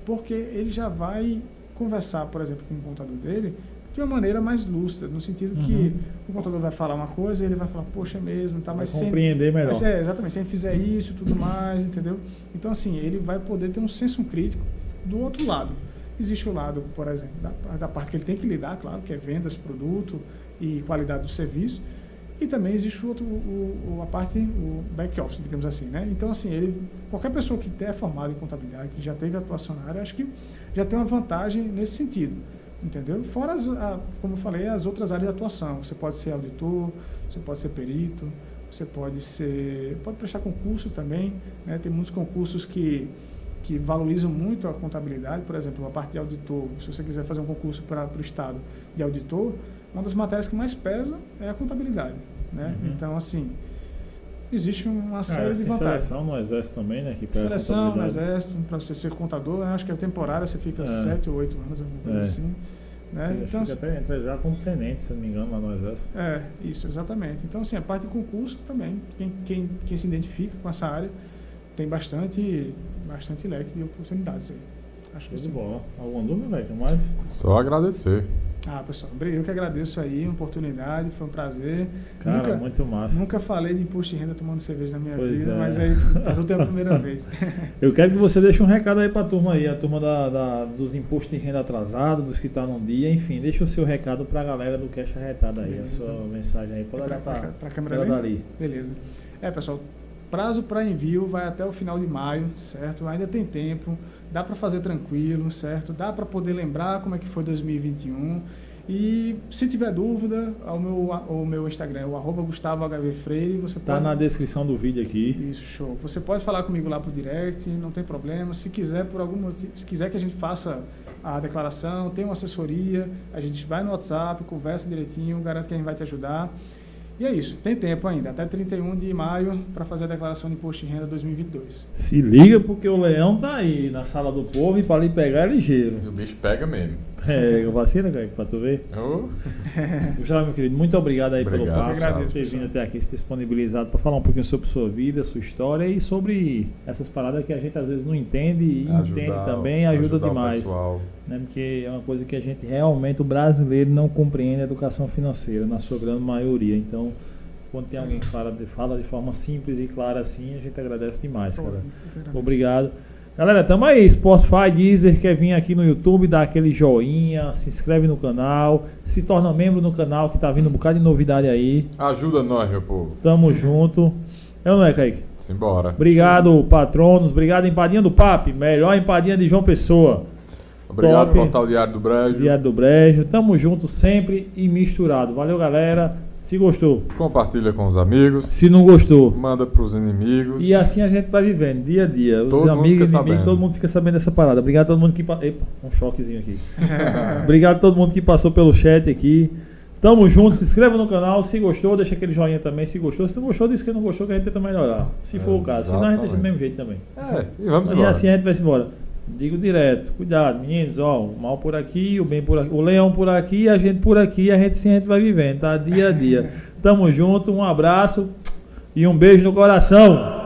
porque ele já vai conversar, por exemplo, com o contador dele de uma maneira mais lúcida, no sentido que Uhum. o contador vai falar uma coisa e ele vai falar, poxa, é mesmo, tá, Vai mas sem, compreender melhor. mas é, exatamente, se ele fizer isso e tudo mais, entendeu? Então, assim, ele vai poder ter um senso crítico do outro lado. Existe o lado, por exemplo, da, da parte que ele tem que lidar, claro, que é vendas, produto e qualidade do serviço. E também existe o outro, o, o- a parte, o back office, digamos assim, né? Então, assim, ele, qualquer pessoa que é formada em contabilidade, que já teve atuação na área, acho que já tem uma vantagem nesse sentido, entendeu? Fora, as, a, como eu falei, as outras áreas de atuação. Você pode ser auditor, você pode ser perito, você pode ser, pode prestar concurso também, né? Tem muitos concursos que que valorizam muito a contabilidade, por exemplo, a parte de auditor. Se você quiser fazer um concurso para o estado de auditor, uma das matérias que mais pesa é a contabilidade, né? Uhum. Então, assim, existe uma Ah, série de tem vantagens. seleção no exército também, né? Que Seleção no exército, para você ser contador, né? acho que é temporário, você fica É. sete ou oito anos, alguma coisa É. assim. Né? Então, que até entra já como tenente, se não me engano, lá no exército. É, isso, exatamente. Então, assim, a parte de concurso também, quem, quem, quem se identifica com essa área tem bastante, bastante leque de oportunidades aí. Acho que de sim. bola. Alguma dúvida, velho? Mais? Só agradecer. Ah, pessoal, eu que agradeço aí, uma oportunidade, foi um prazer. Cara, nunca, muito massa. nunca falei de imposto de renda tomando cerveja na minha Pois vida, é. mas aí tudo é a primeira vez. Eu quero que você deixe um recado aí pra turma aí, a turma da, da- dos impostos de renda atrasado, dos que tá no dia, enfim, deixa o seu recado pra galera do Cash Arretado aí, Beleza. a sua mensagem aí. Pode olhar pra, pra câmera ali? dali. Beleza. É, pessoal, prazo para envio vai até o final de maio, certo? Ainda tem tempo, dá para fazer tranquilo, certo? Dá para poder lembrar como é que foi 2021. E se tiver dúvida, o meu, o meu Instagram é o arroba Gustavo HV Freire. Você Tá pode... na descrição do vídeo aqui. Isso, show. Você pode falar comigo lá pro direct, não tem problema. Se quiser, por algum motivo, se quiser que a gente faça a declaração, tem uma assessoria, a gente vai no WhatsApp, conversa direitinho, garanto que a gente vai te ajudar. E é isso, tem tempo ainda, até 31 de maio para fazer a declaração de imposto de renda 2022. Se liga porque o leão tá aí na sala do povo e pra lhe pegar é ligeiro. E o bicho pega mesmo. É, vacina, Kaique, pra tu ver. Oh, Gustavo, meu querido, muito obrigado aí Obrigado, pelo papo, agradeço, por ter vindo até aqui, se disponibilizado para falar um pouquinho sobre sua vida, sua história e sobre essas paradas que a gente às vezes não entende e entende também, ajuda ajudar o demais. pessoal. né? Porque é uma coisa que a gente realmente, o brasileiro não compreende a educação financeira, na sua grande maioria. Então, quando tem alguém que fala de, fala de forma simples e clara assim, a gente agradece demais, cara. Obrigado. Galera, tamo aí, Spotify, Deezer, quer vir aqui no YouTube, dá aquele joinha, se inscreve no canal, se torna membro no canal que tá vindo um bocado de novidade aí. Ajuda nós, meu povo. Tamo junto. É ou não é, Kaique? Simbora. Obrigado, patronos. Obrigado, Empadinha do Papi. Melhor empadinha de João Pessoa. Obrigado, Top. Portal Diário do Brejo. Diário do Brejo. Tamo junto sempre e misturado. Valeu, galera. Se gostou. Compartilha com os amigos. Se não gostou. Manda pros inimigos. E assim a gente vai vivendo, dia a dia. Os Todo mundo amigos, fica inimigos, sabendo. todo mundo fica sabendo dessa parada. Obrigado a todo mundo que. pa- Epa, um choquezinho aqui. Obrigado a todo mundo que passou pelo chat aqui. Tamo junto, se inscreva no canal. Se gostou, deixa aquele joinha também. Se gostou, se não gostou, diz que não gostou, que a gente tenta melhorar. Se for o caso. Senão a gente deixa do mesmo jeito também. É, e vamos E embora. assim a gente vai se embora. Digo direto, cuidado, meninos, ó, o mal por aqui, o bem por aqui, o leão por aqui, a gente por aqui, a gente sim a gente vai vivendo, tá? Dia a dia. Tamo junto, um abraço e um beijo no coração.